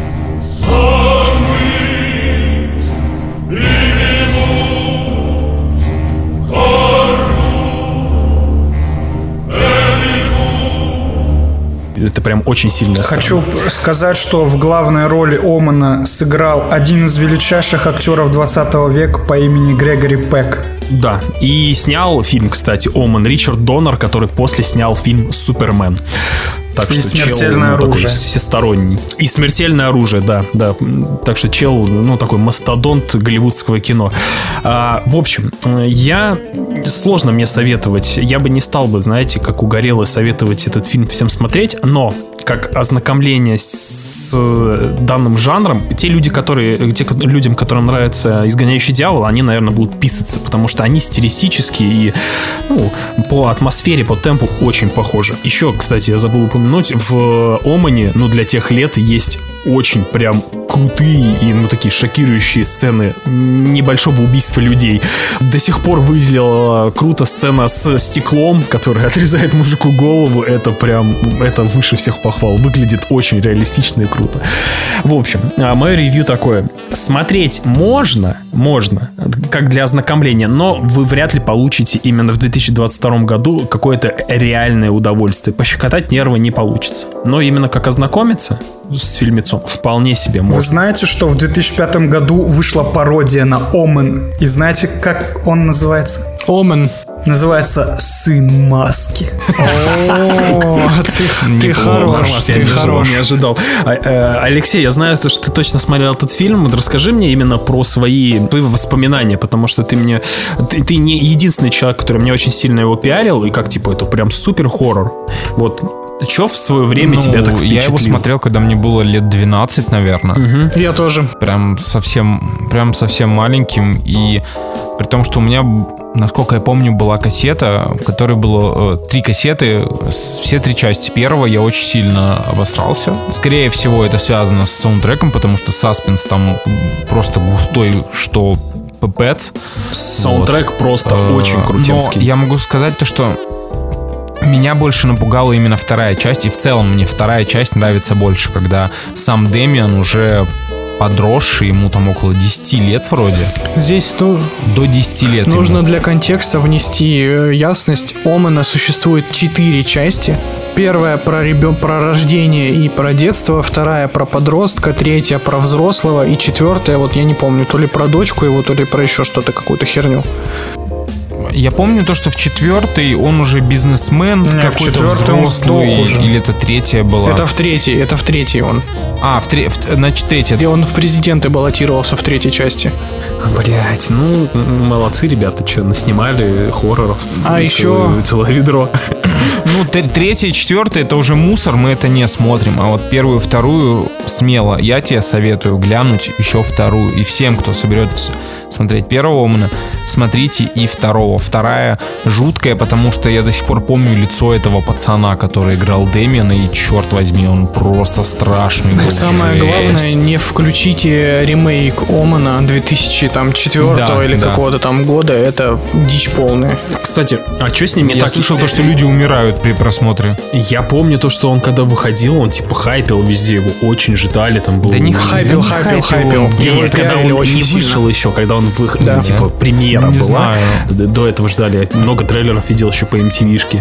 Это прям очень сильная Хочу сказать, что в главной роли Омана сыграл один из величайших актеров 20 века по имени Грегори Пэк. Да, и снял фильм, кстати, Оман Ричард Донор, который после снял фильм Супермен. Так И что чел, «Смертельное ну, такой оружие». всесторонний. И смертельное оружие, да, да. Так что чел, ну, такой мастодонт голливудского кино. А, в общем, я сложно мне советовать. Я бы не стал бы, знаете, как угорелый советовать этот фильм всем смотреть, но как ознакомление с э, данным жанром, те люди, которые, те людям, которым нравится «Изгоняющий дьявола», они, наверное, будут писаться, потому что они стилистически и ну, по атмосфере, по темпу очень похожи. Еще, кстати, я забыл упомянуть, в Омане, ну, для тех лет есть очень прям крутые и, ну, такие шокирующие сцены небольшого убийства людей. До сих пор выглядела круто сцена с стеклом, который отрезает мужику голову. Это прям, это выше всех похвал. Выглядит очень реалистично и круто. В общем, а, мое ревью такое. Смотреть можно, можно, как для ознакомления, но вы вряд ли получите именно в 2022 году какое-то реальное удовольствие. Пощекотать нервы не получится. Но именно как ознакомиться с фильмецом вполне себе Вы можно. знаете, что в 2005 году вышла пародия на Омен? И знаете, как он называется? Омен. Называется «Сын маски». О, ты, хорош, я ты не ожидал, хорош. не ожидал. А, э, Алексей, я знаю, то, что ты точно смотрел этот фильм. Расскажи мне именно про свои, воспоминания, потому что ты мне... Ты, ты не единственный человек, который мне очень сильно его пиарил, и как, типа, это прям супер хоррор. Вот что в свое время Ну, тебя так я его впечатлило? смотрел, когда мне было лет 12, наверное. Я тоже. Прям совсем, прям совсем маленьким. И при том, что у меня, насколько я помню, была кассета, в которой было э, три кассеты, все три части. Первого я очень сильно обосрался. Скорее всего, это связано с саундтреком, потому что саспенс там просто густой, что пипец. Саундтрек просто Э, очень крутецкий. Но я могу сказать то, что меня больше напугала именно вторая часть, и в целом мне вторая часть нравится больше, когда сам Дэмиан уже подросший, ему там около 10 лет вроде, Здесь ну, до 10 лет нужно ему. для контекста внести э, ясность. Омена существует четыре части. Первая про, ребен... про рождение и про детство, вторая про подростка, третья про взрослого и четвертая, вот я не помню, то ли про дочку его, то ли про еще что-то, какую-то херню. Я помню то, что в четвертый он уже бизнесмен, в какой-то четвёртой он взрослый, уже. или это третья была. Это в третьей, это в третьей он. А, в тре- в- значит, третья. И он в президенты баллотировался в третьей части. Блять, ну, молодцы ребята, что, наснимали хорроров. А еще- Целое ведро. Ну, третья четвертая это уже мусор, мы это не смотрим. А вот первую, вторую смело. Я тебе советую глянуть еще вторую. И всем, кто соберется смотреть первого Омана, смотрите и второго. Вторая жуткая, потому что я до сих пор помню лицо этого пацана, который играл Дэмиана, и черт возьми, он просто страшный. был. Самое Жесть. главное, не включите ремейк Омана 2004 Да, или да. какого-то там года. Это дичь полная. Кстати, а что с ним не Я так? слышал то, что люди умирают при просмотре. Я помню то, что он когда выходил, он типа хайпил везде, его очень ждали, там был... Да не Хайпил, хайпил, хайпил. хайпил. Нет, когда он очень не сильно. вышел еще, когда он выход, Да. типа премьера Не была. знаю. До этого ждали. Много трейлеров видел еще по MTV-шке.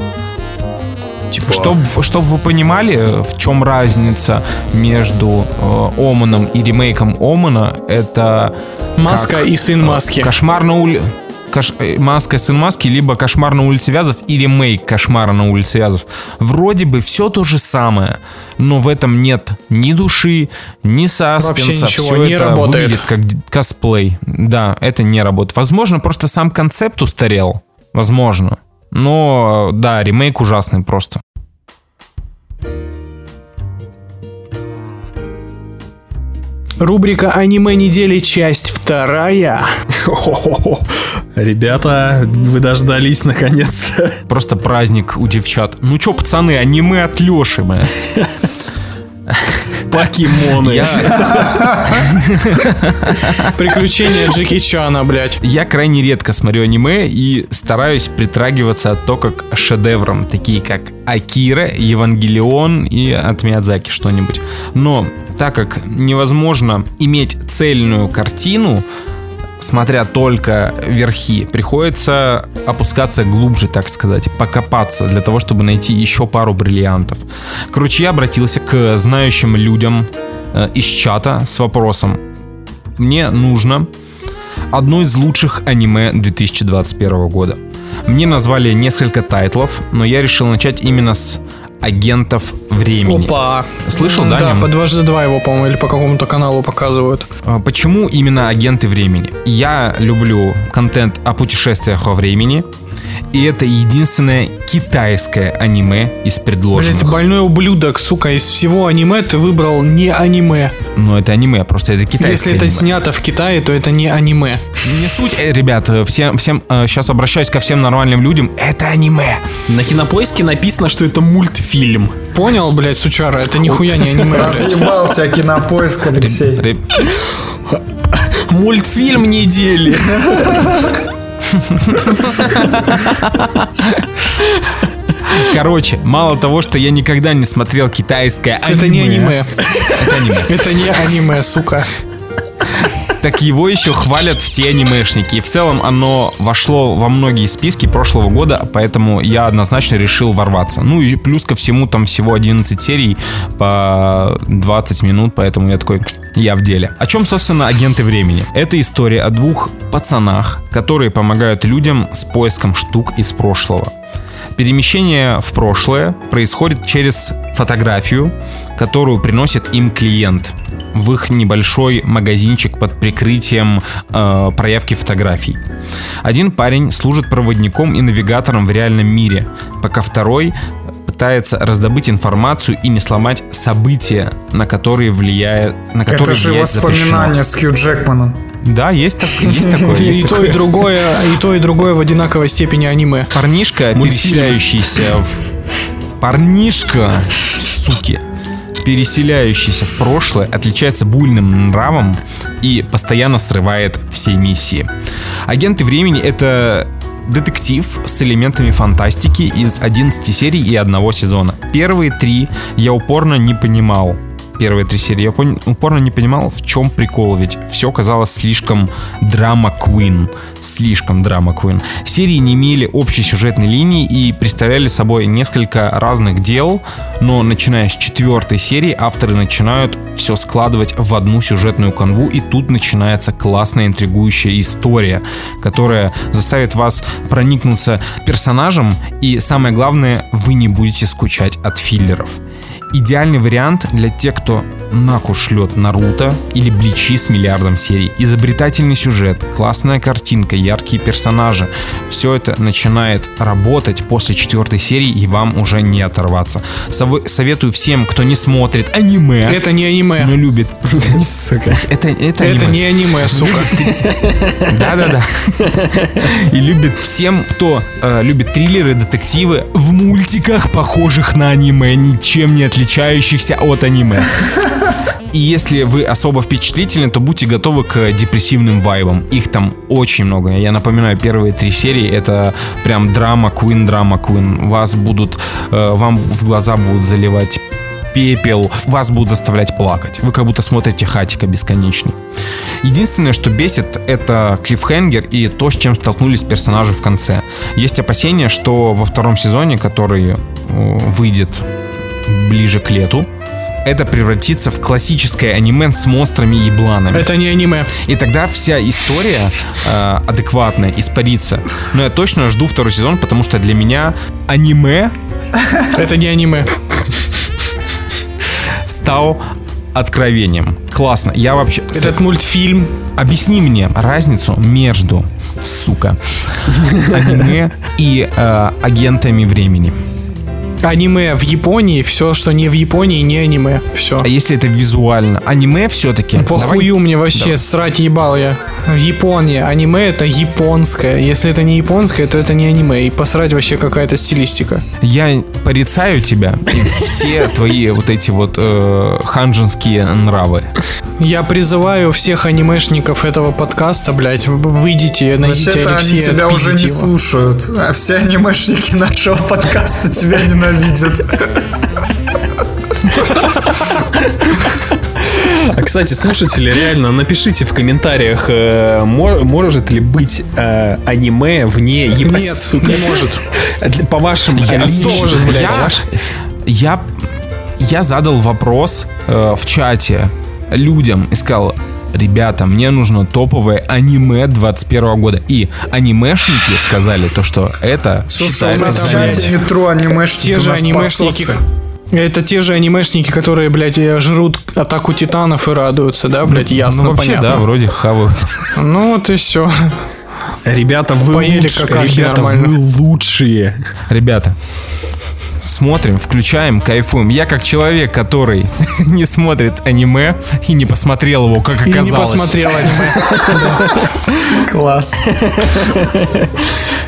Типа, Чтобы чтоб вы понимали, в чем разница между э, Оманом и ремейком Омана, это Маска как, и сын э, маски. Кошмар на улице. Маска сын маски, либо Кошмар на улице Вязов и ремейк Кошмара на улице Вязов. Вроде бы все то же самое, но в этом нет ни души, ни саспенса. Вообще ничего Всё не это работает. выглядит как косплей. Да, это не работает. Возможно, просто сам концепт устарел. Возможно. Но да, ремейк ужасный просто. Рубрика «Аниме недели. Часть вторая». Ребята, вы дождались наконец-то. Просто праздник у девчат. Ну чё, пацаны, аниме от Лёши, бля. Покемоны. Я, Приключения Джеки Чана, блядь. я крайне редко смотрю аниме и стараюсь притрагиваться то как шедеврам, такие как Акира, Евангелион и от Миядзаки что-нибудь. Но так как невозможно иметь цельную картину, смотря только верхи, приходится опускаться глубже, так сказать, покопаться для того, чтобы найти еще пару бриллиантов. Короче, я обратился к знающим людям э, из чата с вопросом. Мне нужно одно из лучших аниме 2021 года. Мне назвали несколько тайтлов, но я решил начать именно с агентов времени. Опа. Слышал, да, Да, по дважды два его, по-моему, или по какому-то каналу показывают. А, Почему именно агенты времени? Я люблю контент о путешествиях во времени. И это единственное китайское аниме из Блять, предложенных. больной ублюдок, сука, из всего аниме ты выбрал не аниме. Но это аниме, просто это китайское Если это аниме. снято в Китае, то это не аниме. Не суть, э, ребят, э, всем, всем сейчас обращаюсь ко всем нормальным людям. Это аниме. На кинопоиске написано, что это мультфильм. Понял, блядь, сучара, это нихуя не аниме. Разъебал тебя кинопоиск, Алексей. Мультфильм недели. Короче, мало того, что я никогда не смотрел китайское аниме. Это не аниме. Это аниме. Это не аниме, сука. Так его еще хвалят все анимешники. И в целом оно вошло во многие списки прошлого года, поэтому я однозначно решил ворваться. Ну и плюс ко всему там всего 11 серий по 20 минут, поэтому я такой, я в деле. О чем, собственно, агенты времени? Это история о двух пацанах, которые помогают людям с поиском штук из прошлого. Перемещение в прошлое происходит через фотографию, которую приносит им клиент в их небольшой магазинчик под прикрытием э, проявки фотографий. Один парень служит проводником и навигатором в реальном мире, пока второй пытается раздобыть информацию и не сломать события, на которые влияет, на которые Это же запрещено. воспоминания с Хью Джекманом. Да, есть, так- есть такое. И есть то, такое. и другое, и то, и другое в одинаковой степени аниме. Парнишка, переселяющийся в... Парнишка, суки, переселяющийся в прошлое, отличается буйным нравом и постоянно срывает все миссии. Агенты времени — это детектив с элементами фантастики из 11 серий и одного сезона. Первые три я упорно не понимал, первые три серии, я пон- упорно не понимал, в чем прикол, ведь все казалось слишком драма Queen, слишком драма Queen. Серии не имели общей сюжетной линии и представляли собой несколько разных дел, но начиная с четвертой серии авторы начинают все складывать в одну сюжетную канву, и тут начинается классная интригующая история, которая заставит вас проникнуться персонажем, и самое главное, вы не будете скучать от филлеров. Идеальный вариант для тех, кто наку шлет Наруто или Бличи с миллиардом серий. Изобретательный сюжет, классная картинка, яркие персонажи. Все это начинает работать после четвертой серии, и вам уже не оторваться. Сово- советую всем, кто не смотрит аниме, Это не аниме. но любит. Сука. Это, это, Это аниме. не аниме, сука. Да-да-да. И любит всем, кто э, любит триллеры, детективы в мультиках, похожих на аниме, ничем не отличающихся от аниме. И если вы особо впечатлительны, то будьте готовы к депрессивным вайбам. Их там очень много. Я напоминаю, первые три серии это прям драма Queen, драма Queen. Вас будут, э, вам в глаза будут заливать пепел, вас будут заставлять плакать. Вы как будто смотрите Хатика бесконечный. Единственное, что бесит, это клиффхенгер и то, с чем столкнулись персонажи в конце. Есть опасения, что во втором сезоне, который э, выйдет ближе к лету, это превратится в классическое аниме с монстрами и ебланами. Это не аниме. И тогда вся история э, адекватная испарится. Но я точно жду второй сезон, потому что для меня аниме Это не аниме. стал откровением. Классно. Я вообще... Этот мультфильм. Объясни мне разницу между, сука, аниме и э, агентами времени. Аниме в Японии, все, что не в Японии, не аниме. Все. А если это визуально? Аниме все-таки. Похую мне вообще, срать ебал я. В Японии аниме это японское. Если это не японское, то это не аниме. И посрать вообще какая-то стилистика. Я порицаю тебя и все твои вот эти вот э, ханжинские нравы. Я призываю всех анимешников этого подкаста, блядь, выйдите, найдите Вообще-то они Алексея, тебя уже не его. слушают. А все анимешники нашего подкаста тебя ненавидят. А, кстати, слушатели, реально, напишите в комментариях, э, мо- может ли быть э, аниме вне Японии? Нет, не может. По вашим Я, блядь, я, я, я задал вопрос э, в чате людям и сказал, ребята, мне нужно топовое аниме 21 года. И анимешники сказали то, что это У считается нас в занятием. чате метро анимешники, Те у же анимешники. подсосы. Это те же анимешники, которые, блядь, жрут атаку титанов и радуются, да, блядь, ясно, Ну, вообще, понятно. да, вроде хавают. Ну вот и все. Ребята, вы Поели какахи Ребята, нормально. вы лучшие. Ребята, смотрим, включаем, кайфуем. Я как человек, который не смотрит аниме и не посмотрел его, как И не оказалось. посмотрел аниме. Класс.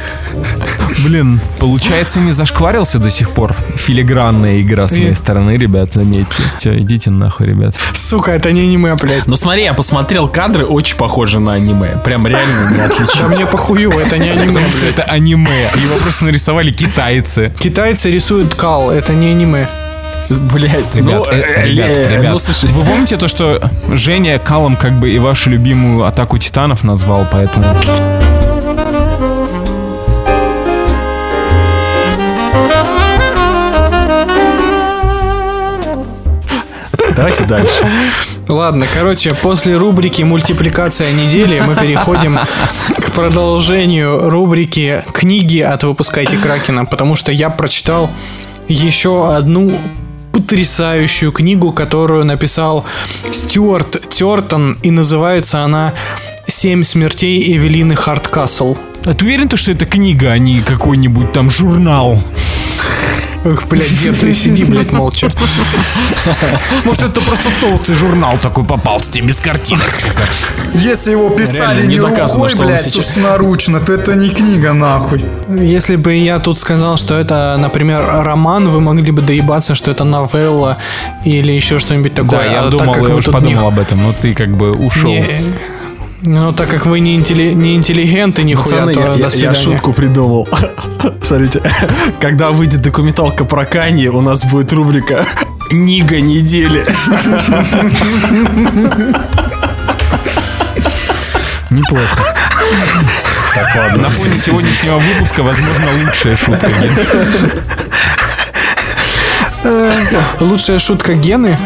Блин, получается, не зашкварился до сих пор. Филигранная игра с моей стороны, ребят, заметьте. Все, идите нахуй, ребят. Сука, это не аниме, блядь. Ну смотри, я посмотрел кадры, очень похожи на аниме. Прям реально не Да отличить. мне похую, это не аниме, Потому что это аниме. Его просто нарисовали китайцы. Китайцы рисуют кал, это не аниме. Блять, Ребят, ну, э, э, ребят, э, ребят, ну слушай, вы помните то, что Женя Калом как бы и вашу любимую атаку титанов назвал, поэтому... давайте дальше. Ладно, короче, после рубрики «Мультипликация недели» мы переходим к продолжению рубрики «Книги от «Выпускайте Кракена», потому что я прочитал еще одну потрясающую книгу, которую написал Стюарт Тертон, и называется она «Семь смертей Эвелины Харткасл». А ты уверен, то, что это книга, а не какой-нибудь там журнал? Эх, блядь, ты сиди, блядь, молча. Может, это просто толстый журнал такой попался тебе без картинок. Если его писали не рукой, блядь, собственноручно, то это не книга, нахуй. Если бы я тут сказал, что это, например, роман, вы могли бы доебаться, что это новелла или еще что-нибудь такое. Да, я А думал, я уж подумал об этом, но ты как бы ушел. Ну, так как вы не, интелли- не интеллигенты, нихуя, Пацаны, то я, до я- я свидания. шутку придумал. Смотрите, когда выйдет документалка про Канье, у нас будет рубрика Нига недели. Неплохо. Так, ладно. На фоне сегодняшнего выпуска, возможно, лучшая шутка. Лучшая шутка Гены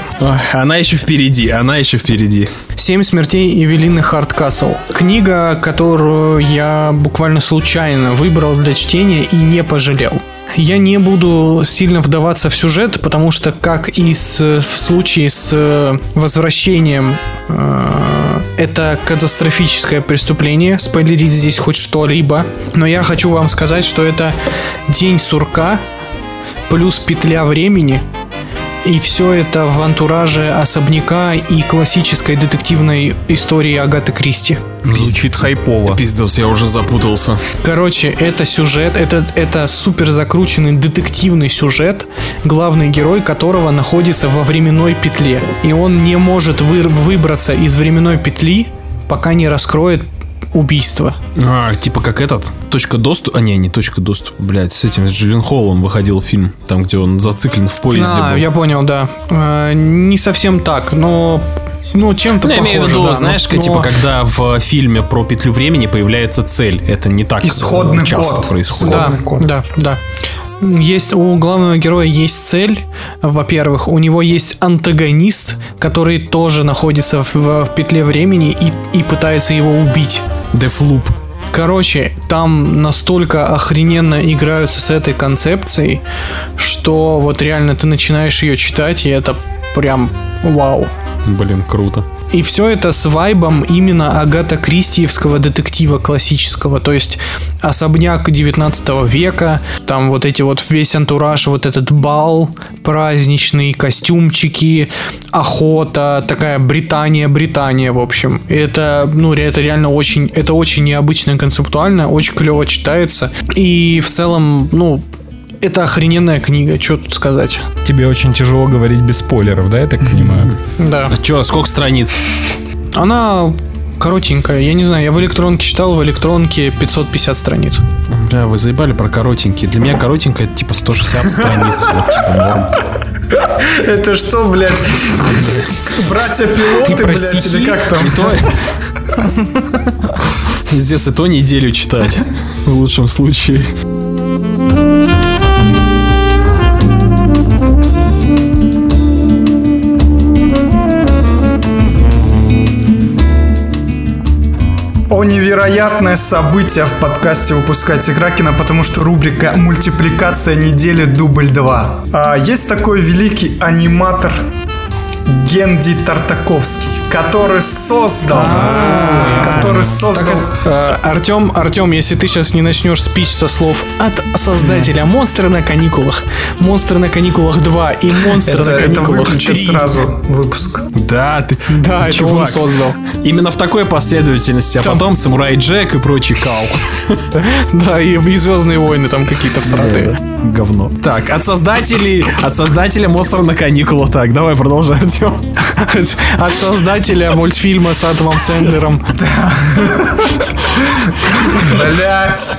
Она еще впереди, она еще впереди. «Семь смертей Эвелины Хардкасл». Книга, которую я буквально случайно выбрал для чтения и не пожалел. Я не буду сильно вдаваться в сюжет, потому что, как и с- в случае с э, возвращением, э, это катастрофическое преступление. Спойлерить здесь хоть что-либо. Но я хочу вам сказать, что это День сурка плюс петля времени. И все это в антураже особняка и классической детективной истории Агаты Кристи. Звучит хайпово. Пиздос, я уже запутался. Короче, это сюжет, это, это супер закрученный детективный сюжет, главный герой которого находится во временной петле. И он не может вы- выбраться из временной петли, пока не раскроет убийство. А, типа как этот? Точка доступа. А, не, не точка доступа. Блять, с этим, с Джилленхолом выходил фильм. Там, где он зациклен в поезде а, был. я понял, да. Э, не совсем так, но ну, чем-то Ну, я похоже, имею в виду, да, знаешь, но- типа, когда в фильме про петлю времени появляется цель. Это не так э, Исходный часто код. происходит. Да, Исходный код. да, да. Есть у главного героя есть цель, во-первых, у него есть антагонист, который тоже находится в, в петле времени и, и пытается его убить. Дефлуп. Короче, там настолько охрененно играются с этой концепцией, что вот реально ты начинаешь ее читать, и это прям вау. Блин, круто. И все это с вайбом именно Агата Кристиевского детектива классического. То есть особняк 19 века, там вот эти вот весь антураж, вот этот бал праздничный, костюмчики, охота, такая Британия, Британия, в общем. И это, ну, это реально очень, это очень необычно концептуально, очень клево читается. И в целом, ну, это охрененная книга, что тут сказать. Тебе очень тяжело говорить без спойлеров, да, я так понимаю? Да. А чё, сколько страниц? Она коротенькая. Я не знаю, я в электронке читал, в электронке 550 страниц. Бля, вы заебали про коротенькие. Для меня коротенькая это типа 160 страниц. Вот, типа, норм. Это что, блядь? Братья-пилоты, Ты про блядь, или как там? Пиздец, и то неделю читать. В лучшем случае. Невероятное событие в подкасте «Выпускайте Кракена», потому что рубрика «Мультипликация недели дубль 2». А, есть такой великий аниматор Генди Тартаковский, который создал, который создал... Артем, Артем, если ты сейчас не начнешь спич со слов от создателя «Монстры на каникулах», «Монстры на каникулах 2» и «Монстры Это, на это каникулах выключит 3». сразу выпуск. Да, ты. Да, это он создал. Именно в такой последовательности, а Там- потом Самурай Джек и прочий кал. Да, и, и «Звездные войны» там какие-то всратые. Говно. Так, от создателей, от создателя монстра на каникулах. Так, давай продолжай, Артем. От создателя мультфильма с Адамом Сэндлером. Блять.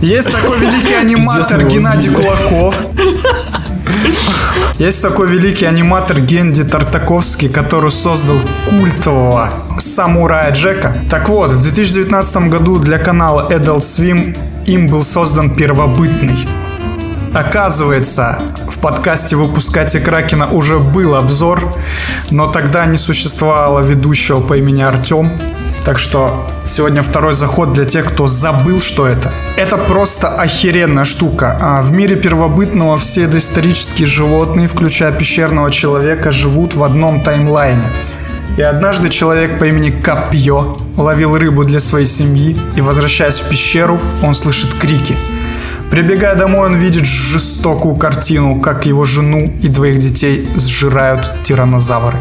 Есть такой великий аниматор Геннадий Кулаков. Есть такой великий аниматор Генди Тартаковский, который создал культового самурая Джека. Так вот, в 2019 году для канала Adult Swim им был создан первобытный. Оказывается, в подкасте «Выпускайте Кракена» уже был обзор, но тогда не существовало ведущего по имени Артем. Так что сегодня второй заход для тех, кто забыл, что это. Это просто охеренная штука. А в мире первобытного все доисторические животные, включая пещерного человека, живут в одном таймлайне. И однажды человек по имени Копье ловил рыбу для своей семьи, и возвращаясь в пещеру, он слышит крики – Прибегая домой, он видит жестокую картину, как его жену и двоих детей сжирают тиранозавры.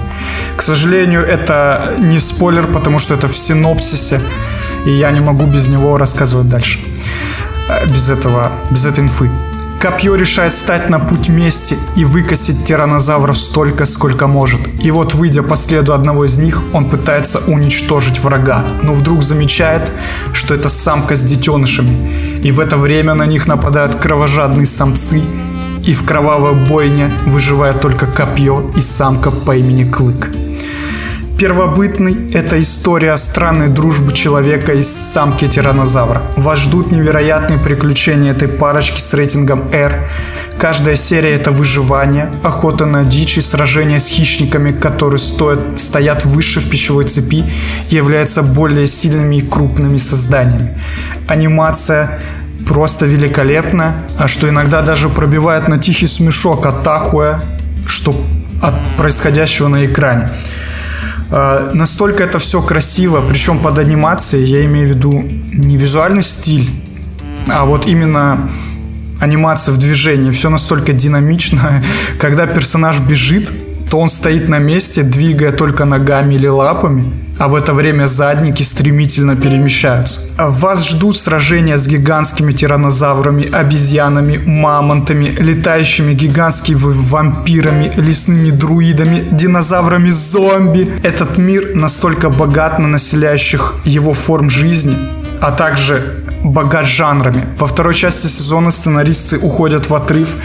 К сожалению, это не спойлер, потому что это в синопсисе, и я не могу без него рассказывать дальше. Э, Без этого, без этой инфы. Копье решает стать на путь мести и выкосить тиранозавров столько, сколько может. И вот, выйдя по следу одного из них, он пытается уничтожить врага, но вдруг замечает, что это самка с детенышами. И в это время на них нападают кровожадные самцы и в кровавой бойне выживает только копье и самка по имени Клык. Первобытный – это история странной дружбы человека и самки тиранозавра. Вас ждут невероятные приключения этой парочки с рейтингом R. Каждая серия – это выживание, охота на дичь и сражение с хищниками, которые стоят, стоят выше в пищевой цепи и являются более сильными и крупными созданиями. Анимация просто великолепна, а что иногда даже пробивает на тихий смешок от ахуя, что от происходящего на экране. Э, настолько это все красиво, причем под анимацией, я имею в виду не визуальный стиль, а вот именно анимация в движении, все настолько динамично, когда персонаж бежит, то он стоит на месте, двигая только ногами или лапами, а в это время задники стремительно перемещаются. Вас ждут сражения с гигантскими тиранозаврами, обезьянами, мамонтами, летающими гигантскими вампирами, лесными друидами, динозаврами-зомби. Этот мир настолько богат на населяющих его форм жизни, а также богат жанрами. Во второй части сезона сценаристы уходят в отрыв,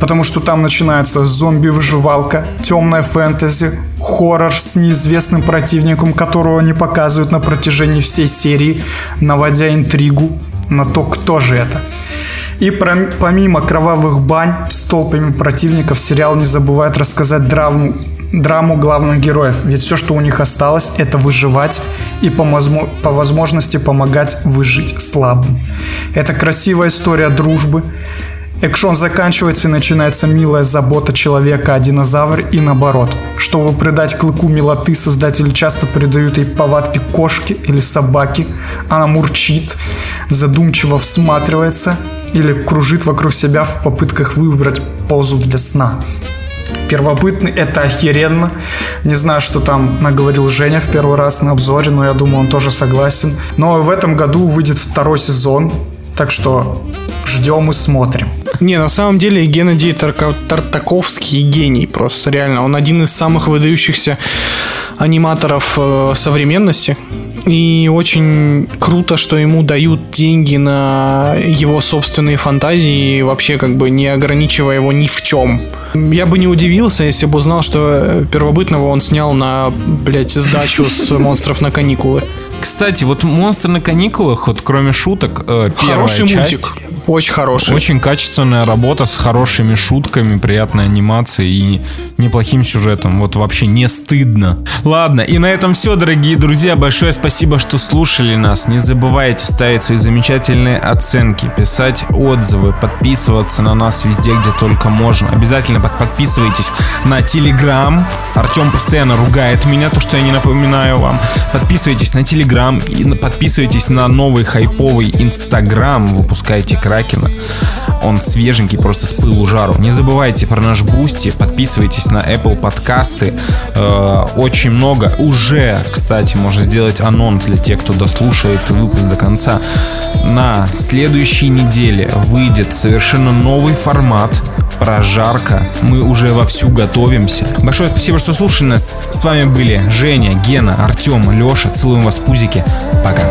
потому что там начинается зомби-выживалка, темная фэнтези, хоррор с неизвестным противником, которого не показывают на протяжении всей серии, наводя интригу на то, кто же это. И помимо кровавых бань с толпами противников, сериал не забывает рассказать драму, драму главных героев. Ведь все, что у них осталось, это выживать и по, возмо- по возможности помогать выжить слабым. Это красивая история дружбы. Экшон заканчивается и начинается милая забота человека о динозавре и наоборот. Чтобы придать клыку милоты, создатели часто придают ей повадки кошки или собаки. Она мурчит, задумчиво всматривается или кружит вокруг себя в попытках выбрать позу для сна. Первобытный это охеренно. Не знаю, что там наговорил Женя в первый раз на обзоре, но я думаю, он тоже согласен. Но в этом году выйдет второй сезон, так что ждем и смотрим. Не, на самом деле Геннадий Тартаковский гений просто, реально. Он один из самых выдающихся аниматоров э, современности. И очень круто, что ему дают деньги на его собственные фантазии, вообще как бы не ограничивая его ни в чем. Я бы не удивился, если бы узнал, что первобытного он снял на, блядь, сдачу с монстров на каникулы. Кстати, вот «Монстры на каникулах», вот кроме шуток, э, первая Хороший часть, мультик. Очень хороший. Очень качественная работа с хорошими шутками, приятной анимацией и неплохим сюжетом. Вот вообще не стыдно. Ладно, и на этом все, дорогие друзья. Большое спасибо, что слушали нас. Не забывайте ставить свои замечательные оценки, писать отзывы, подписываться на нас везде, где только можно. Обязательно под- подписывайтесь на Телеграм. Артем постоянно ругает меня, то, что я не напоминаю вам. Подписывайтесь на Телеграм на- подписывайтесь на новый хайповый Инстаграм. Выпускайте Кракена. Он свеженький, просто с пылу жару. Не забывайте про наш Boosty, подписывайтесь на Apple подкасты. Э, очень много. Уже, кстати, можно сделать анонс для тех, кто дослушает выпуск до конца. На следующей неделе выйдет совершенно новый формат прожарка. Мы уже вовсю готовимся. Большое спасибо, что слушали нас. С вами были Женя, Гена, Артем, Леша. Целуем вас в пузики. Пока.